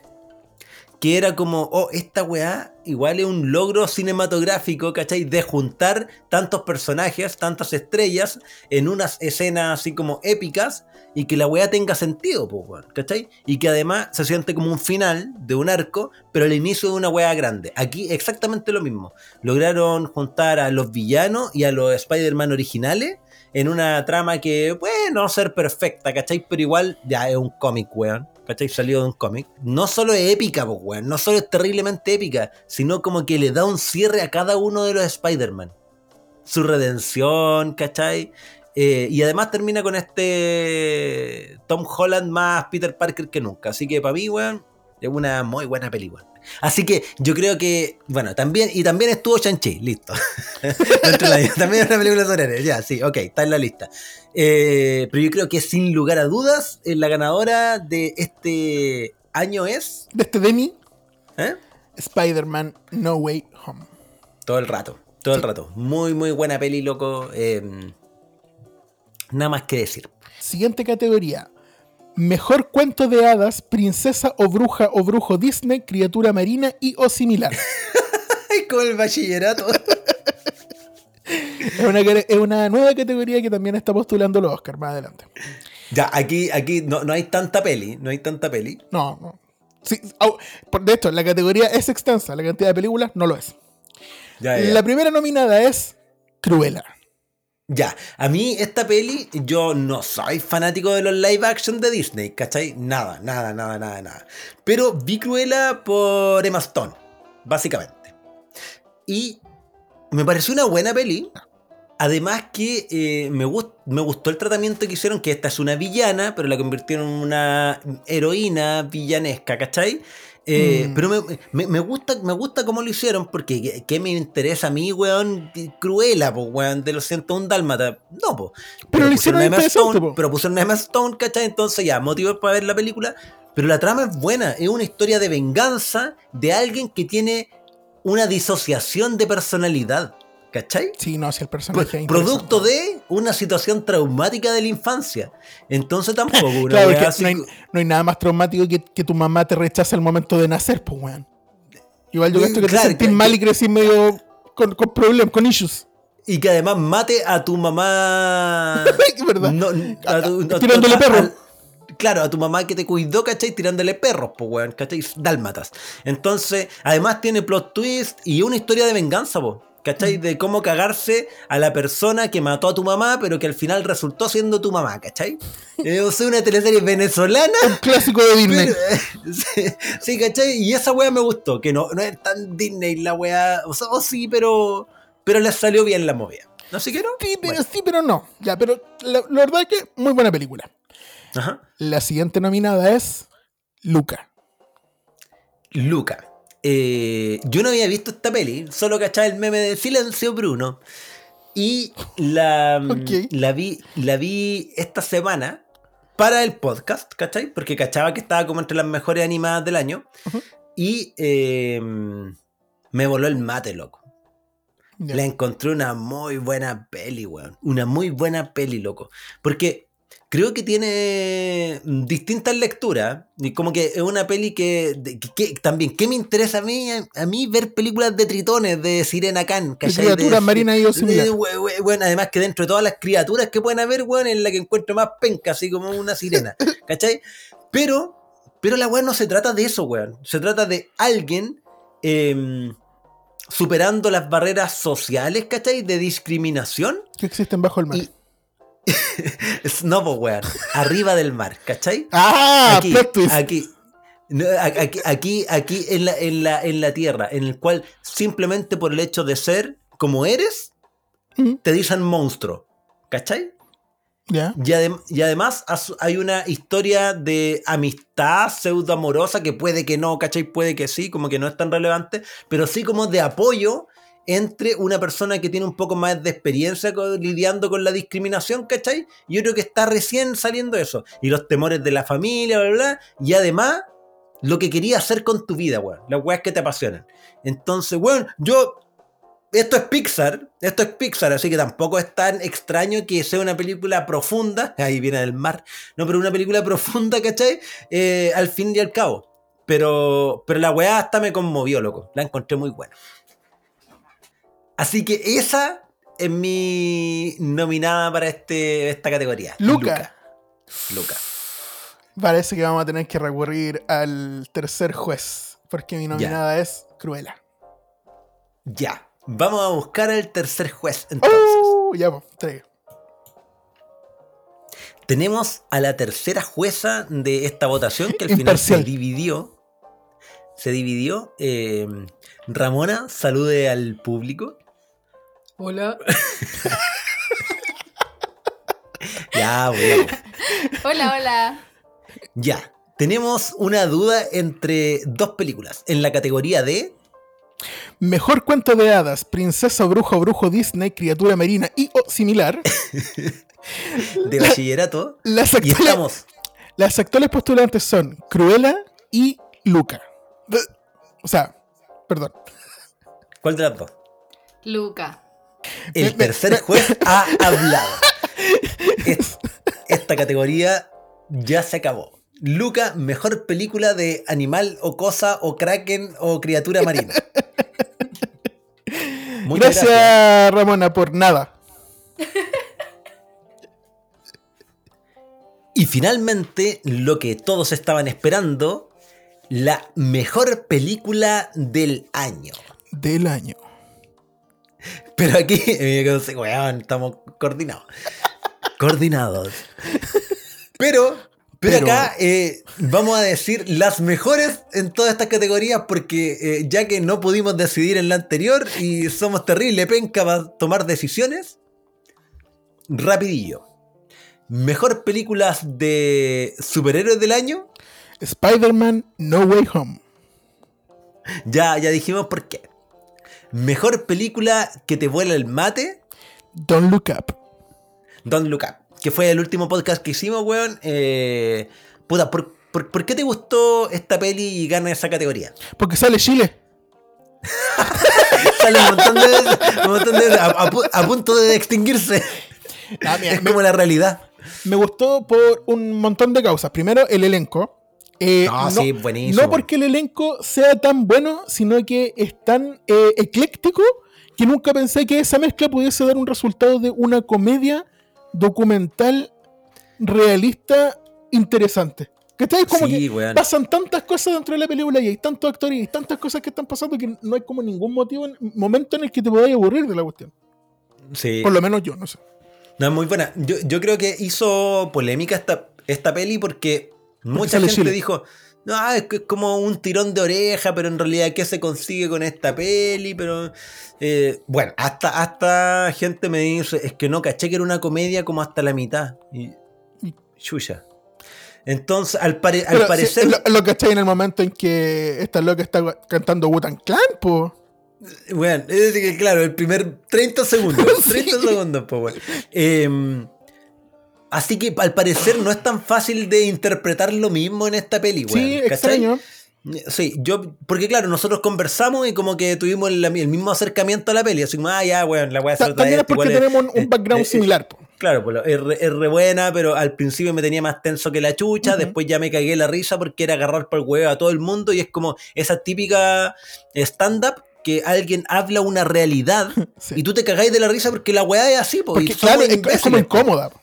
que era como, oh, esta weá igual es un logro cinematográfico, ¿cachai? De juntar tantos personajes, tantas estrellas en unas escenas así como épicas y que la weá tenga sentido, pues, ¿cachai? Y que además se siente como un final de un arco, pero el inicio de una weá grande. Aquí exactamente lo mismo. Lograron juntar a los villanos y a los Spider-Man originales en una trama que puede no ser perfecta, ¿cachai? Pero igual ya es un cómic, weón. ¿Cachai? Salido de un cómic. No solo es épica, pues, weón. No solo es terriblemente épica, sino como que le da un cierre a cada uno de los Spider-Man. Su redención, ¿cachai? Eh, y además termina con este Tom Holland más Peter Parker que nunca. Así que para mí, weón, es una muy buena película. Así que yo creo que, bueno, también, y también estuvo Shang-Chi, listo. también es una película sobre ya, sí, ok, está en la lista. Eh, pero yo creo que sin lugar a dudas, eh, la ganadora de este año es. De este Demi. ¿Eh? Spider-Man No Way Home. Todo el rato, todo el rato. Muy, muy buena peli, loco. Em, nada más que decir. Siguiente categoría. Mejor cuento de hadas, princesa o bruja o brujo Disney, criatura marina y o similar. Como el bachillerato. es, una, nueva categoría que también está postulando los Oscar más adelante. Ya, aquí, aquí no, no hay tanta peli, no hay tanta peli. No, no. Sí, de hecho, la categoría es extensa, la cantidad de películas no lo es. La primera nominada es Cruella. Ya, a mí esta peli, yo no soy fanático de los live action de Disney, ¿cachai? Nada, nada, nada, nada, nada. Pero vi Cruella por Emma Stone, básicamente. Y me pareció una buena peli. Además que eh, me, me gustó el tratamiento que hicieron, que esta es una villana, pero la convirtieron en una heroína villanesca, ¿cachai? Eh, mm. Pero me, gusta, me gusta cómo lo hicieron, porque ¿qué, me interesa a mí, weón? Cruela, pues, weón, de los 101 Dálmata. No, pues. Pero, lo hicieron Emma Stone, Pero pusieron a Emma Stone, ¿cachai? Entonces ya, motivo para ver la película. Pero la trama es buena, es una historia de venganza de alguien que tiene una disociación de personalidad. ¿Cachai? Sí, no, si el personaje Producto de una situación traumática de la infancia. Entonces tampoco. claro, no, hay, nada más traumático que, que tu mamá te rechace al momento de nacer, pues, weón. Igual yo esto que te sentís mal y crecí medio con, con problemas, con issues. Y que además mate a tu mamá. ¿Verdad? No, a tirándole perros. Claro, a tu mamá que te cuidó, ¿cachai? Tirándole perros, pues, weón, ¿cachai? Dálmatas. Entonces, además tiene plot twist y una historia de venganza, pues. ¿Cachai? De cómo cagarse a la persona que mató a tu mamá, pero que al final resultó siendo tu mamá, ¿cachai? Eh, o sea, una teleserie venezolana. Un clásico de Disney. sí, ¿cachai? Y esa weá me gustó, que no, no es tan Disney la weá. O sea, sí, pero, pero le salió bien la movida. ¿No sé qué no? Sí, pero sí, pero no. Ya, pero la, la verdad es que muy buena película. Ajá. La siguiente nominada es Luca. Luca. Eh, yo no había visto esta peli, solo cachaba el meme de Silencio Bruno. Y la, mm, la, vi, la vi esta semana para el podcast, ¿cachai? Porque cachaba que estaba como entre las mejores animadas del año. Y em, me voló el mate, loco. La encontré una muy buena peli, weón. Una muy buena peli, loco. Porque creo que tiene mm, distintas lecturas. Y como que es una peli que, también, ¿qué me interesa a mí? A, mí ver películas de tritones, de Sirena Khan. criaturas marinas y Bueno, además que dentro de todas las criaturas que pueden haber, weón, es la que encuentro más penca, así como una sirena. ¿Cachai? Pero, pero la weón no se trata de eso, weón. Se trata de alguien em, superando las barreras sociales, ¿cachai? De discriminación. Que existen bajo el mar. Snowboard, arriba del mar, ¿cachai? Ah, aquí, aquí, aquí, aquí, en la, en, la, en la tierra, en el cual simplemente por el hecho de ser como eres, te dicen monstruo, ¿cachai? Y, además hay una historia de amistad pseudo amorosa que puede que no, ¿cachai? Puede que sí, como que no es tan relevante, pero sí como de apoyo entre una persona que tiene un poco más de experiencia lidiando con la discriminación, ¿cachai? Y otro que está recién saliendo eso. Y los temores de la familia, bla, bla, bla. Y además, lo que quería hacer con tu vida, weón. Las weas que te apasionan. Entonces, weón, yo. Esto es Pixar, esto es Pixar, así que tampoco es tan extraño que sea una película profunda, ahí viene del mar, no, pero una película profunda, ¿cachai? Eh, al fin y al cabo. Pero, pero la weá hasta me conmovió, loco. La encontré muy buena. Así que esa es mi nominada para este, esta categoría. Luca. Luca. Parece que vamos a tener que recurrir al tercer juez, porque mi nominada es Cruella. Ya. Vamos a buscar al tercer juez entonces. Uh, ya, pues, Tenemos a la tercera jueza de esta votación que al final se dividió. Se dividió. Eh, Ramona, salude al público. Hola. ya, bueno. Hola, hola. Ya, tenemos una duda entre dos películas. En la categoría de... Mejor cuento de hadas, princesa, brujo, brujo Disney, criatura marina y o similar. de bachillerato. las, actuales, las actuales postulantes son Cruella y Luca. O sea, perdón. ¿Cuál de las dos? Luca. El tercer juez ha hablado. esta categoría ya se acabó. Luca, mejor película de animal o cosa o kraken o criatura marina. Y finalmente, lo que todos estaban esperando, la mejor película del año. Del año. Pero aquí, weón, estamos coordinados. coordinados. Pero, pero, Pero- acá eh, vamos a decir las mejores en todas estas categorías porque eh, ya que no pudimos decidir en la anterior y somos terrible penca para tomar decisiones, rapidillo. Mejor películas de superhéroes del año, Spider-Man No Way Home. ya, ya dijimos por qué. Mejor película que te vuela el mate, Don't Look Up. Don't Look Up, que fue el último podcast que hicimos, weón. Eh, puta, ¿por, por, por qué te gustó esta peli y gana esa categoría? Porque sale Chile. Sale un montón de veces, un montón de veces, a, a pu- a punto de extinguirse. Ah, mira, Es me, como la realidad. me gustó por un montón de causas. Primero, el elenco. Eh, No, sí, buenísimo. no porque el elenco sea tan bueno, sino que es tan eh, ecléctico que nunca pensé que esa mezcla pudiese dar un resultado de una comedia documental realista interesante. Como Sí, que weón. pasan tantas cosas dentro de la película y hay tantos actores y hay tantas cosas que están pasando que no hay como ningún motivo, momento en el que te podáis aburrir de la cuestión. Sí. Por lo menos yo, no sé. No, es muy buena. Yo, yo creo que hizo polémica esta, esta peli porque mucha gente Chile. dijo, no, es que es como un tirón de oreja, pero en realidad, ¿qué se consigue con esta peli? Pero, eh, bueno, hasta, hasta gente me dice, es que no caché que era una comedia como hasta la mitad. Y, chucha. Entonces, al, pare- al parecer... sí, lo, lo cachai en el momento en que esta loca está cantando Wutan Clan, po. Bueno, es decir, que claro, el primer 30 segundos. 30 segundos, pues, bueno. Eh, así que al parecer no es tan fácil de interpretar lo mismo en esta peli, weón. Sí, ¿cachai? extraño. Sí, yo, porque claro, nosotros conversamos y como que tuvimos el, el mismo acercamiento a la peli, así como, ah, ya, weón, la voy a Ta- hacer También es porque tenemos un, un background similar, po. Claro, pues, es, re, es re buena, pero al principio me tenía más tenso que la chucha, después ya me cagué la risa porque era agarrar por el huevo a todo el mundo y es como esa típica stand-up que alguien habla una realidad Sí. y tú te cagáis de la risa porque la weá es así, po, Porque, claro, es, es como incómoda. po.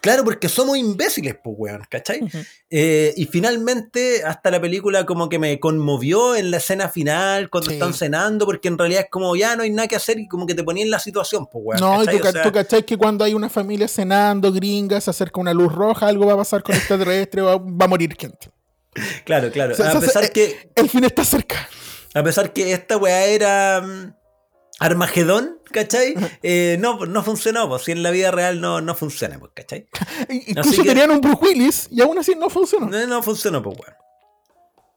Claro, porque somos imbéciles, pues, weón, ¿cachai? Eh, y finalmente, hasta la película como que me conmovió en la escena final, cuando Sí. están cenando, porque en realidad es como ya no hay nada que hacer y como que te ponía en la situación, pues, weón. No, y tú, O ca- sea, tú cachai que cuando hay una familia cenando, gringa, se acerca una luz roja, algo va a pasar con extraterrestre, va, va a morir gente. claro, claro. O sea, a o sea, pesar eh, que El fin está cerca. A pesar que esta weá era mm, Armagedón, ¿cachai? Eh, no, no funcionó, pues si en la vida real no, no funciona, pues, ¿cachai? Incluso que- tenían un Bruce Willis y aún así no funcionó. No, no funcionó, pues, weón.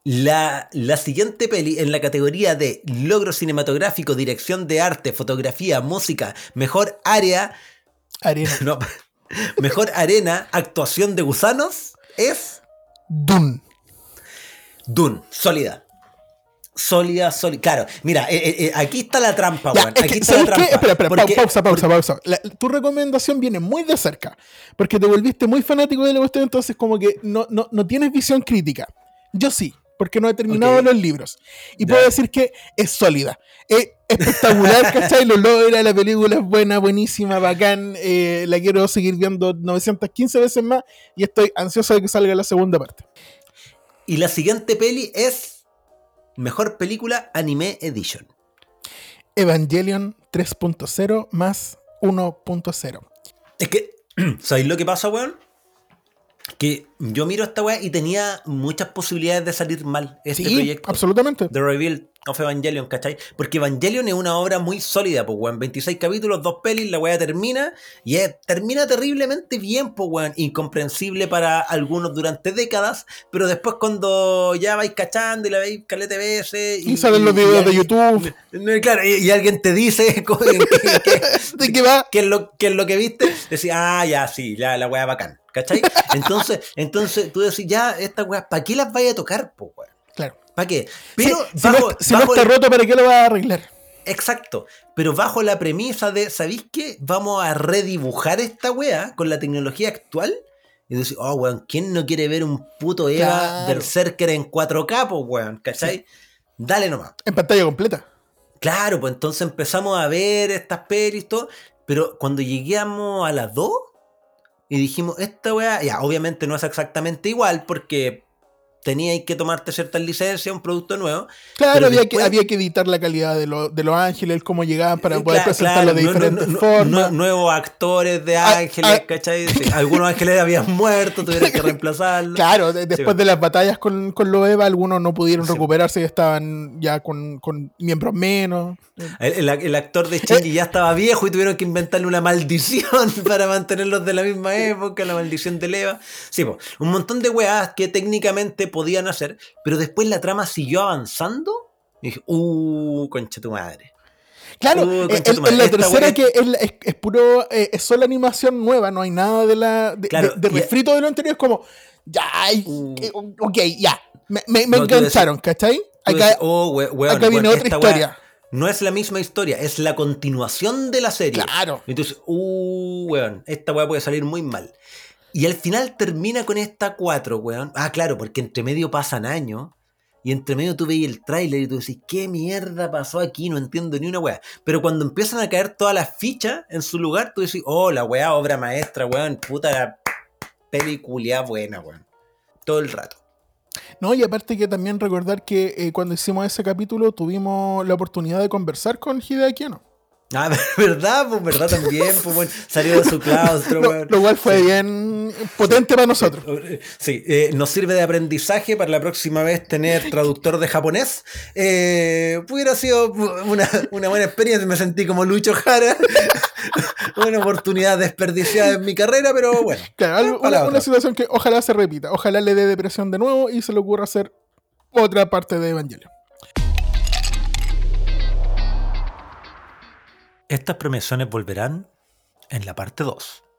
La, la siguiente peli en la categoría de logro cinematográfico, dirección de arte, fotografía, música, mejor área, Arena. no, mejor arena, actuación de gusanos, es Dune. Dune, sólida. Sólida, sólida. Claro, mira, eh, eh, eh, aquí está la trampa, Ya, es Aquí que, está la trampa. Espera, espera, Porque- pa- pausa, pausa, pausa. La- tu recomendación viene muy de cerca, porque te volviste muy fanático de la cuestión, entonces como que no, no, no tienes visión crítica. Yo sí, porque no he terminado los libros. Y Ya. puedo decir que es sólida. Es espectacular, ¿cachai? Lo logra, la película es buena, buenísima, bacán. eh, la quiero seguir viendo 915 veces más y estoy ansioso de que salga la segunda parte. Y la siguiente peli es Mejor Película Anime Edition. Evangelion 3.0 más 1.0. Es que, ¿sabéis lo que pasa, weón? Que yo miro esta weá y tenía muchas posibilidades de salir mal este Sí, proyecto. absolutamente. The Reveal of Evangelion, ¿cachai? Porque Evangelion es una obra muy sólida, pues, weón. 26 capítulos, dos pelis, la weá termina. Y es- termina terriblemente bien, pues, weón. Incomprensible para algunos durante décadas. Pero después cuando ya vais cachando y la veis calete veces. Y salen los videos de YouTube. No, claro, y, y alguien te dice que, que- ¿De qué va? qué es lo, qué es lo que viste, decís, ah, ya, sí, ya, la weá bacán, ¿cachai? Entonces, entonces tú decís, ya, esta weá, ¿para qué las vaya a tocar, po, weón? Claro. ¿Para qué? Sí, Pero si, bajo, no, si no bajo está el- roto, ¿para qué lo vas a arreglar? Exacto, pero bajo la premisa de, ¿sabéis qué? Vamos a redibujar esta weá con la tecnología actual. Y decís, oh, weón, ¿quién no quiere ver un puto Eva Claro. Berserker en 4K, po, weón? ¿Cachai? Dale nomás. En pantalla completa. Claro, pues entonces empezamos a ver estas pelis y todo, pero cuando lleguemos a las 2, y dijimos, esta weá, ya, obviamente no es exactamente igual porque teníais que tomarte ciertas licencias, un producto nuevo. Claro, había, después- que, había que editar la calidad de, lo- de los ángeles, cómo llegaban para Eh, poder cla- presentarlo claro, de no- diferentes no- formas. no- nuevos actores de Ah, ángeles, ah. ¿cachai? Sí, algunos ángeles habían muerto, tuvieron que reemplazarlos. Claro, de- después bueno. de las batallas con, con los Eva, algunos no pudieron Sí. recuperarse y estaban ya con, con miembros menos. El, el- el actor de Shinji ya estaba viejo y tuvieron que inventarle una maldición para mantenerlos de la misma época, la maldición de Leva. Sí, po, un montón de weas que técnicamente podían hacer, pero después la trama siguió avanzando. Y dije, uh, concha tu madre. Claro, Uh, eh, en, tu madre, en la esta tercera que es, la- es- es puro, eh, es solo animación nueva, no hay nada de la de, Claro, de- de y- refrito de lo anterior, es como, ya, Uh. eh, ok, ya, me, me, me No, engancharon, ¿cachai? Acá, decís, oh, we- weón, acá viene otra wea historia. No es la misma historia, es la continuación de la serie. Claro. Entonces, uh, weón, esta weá puede salir muy mal. Y al final termina con esta 4, weón. Ah, claro, porque entre medio pasan años. Y entre medio tú veis el tráiler y tú decís, ¿qué mierda pasó aquí? No entiendo ni una weá. Pero cuando empiezan a caer todas las fichas en su lugar, tú decís, oh, la weá, obra maestra, weón, puta la buena, weón. Todo el rato. No, y aparte que también recordar que eh, cuando hicimos ese capítulo tuvimos la oportunidad de conversar con Hideaki Anno. Ah, ¿verdad? Pues verdad también, pues bueno, salió de su claustro, Lo, lo cual fue bien potente para nosotros. Sí, eh, nos sirve de aprendizaje para la próxima vez tener traductor de japonés. Eh, hubiera sido una, una buena experiencia, me sentí como Lucho Jara. una oportunidad desperdiciada en mi carrera, pero bueno. Claro, una, una situación que ojalá se repita. Ojalá le dé depresión de nuevo y se le ocurra hacer otra parte de Evangelion. Estas premisiones volverán en la parte 2.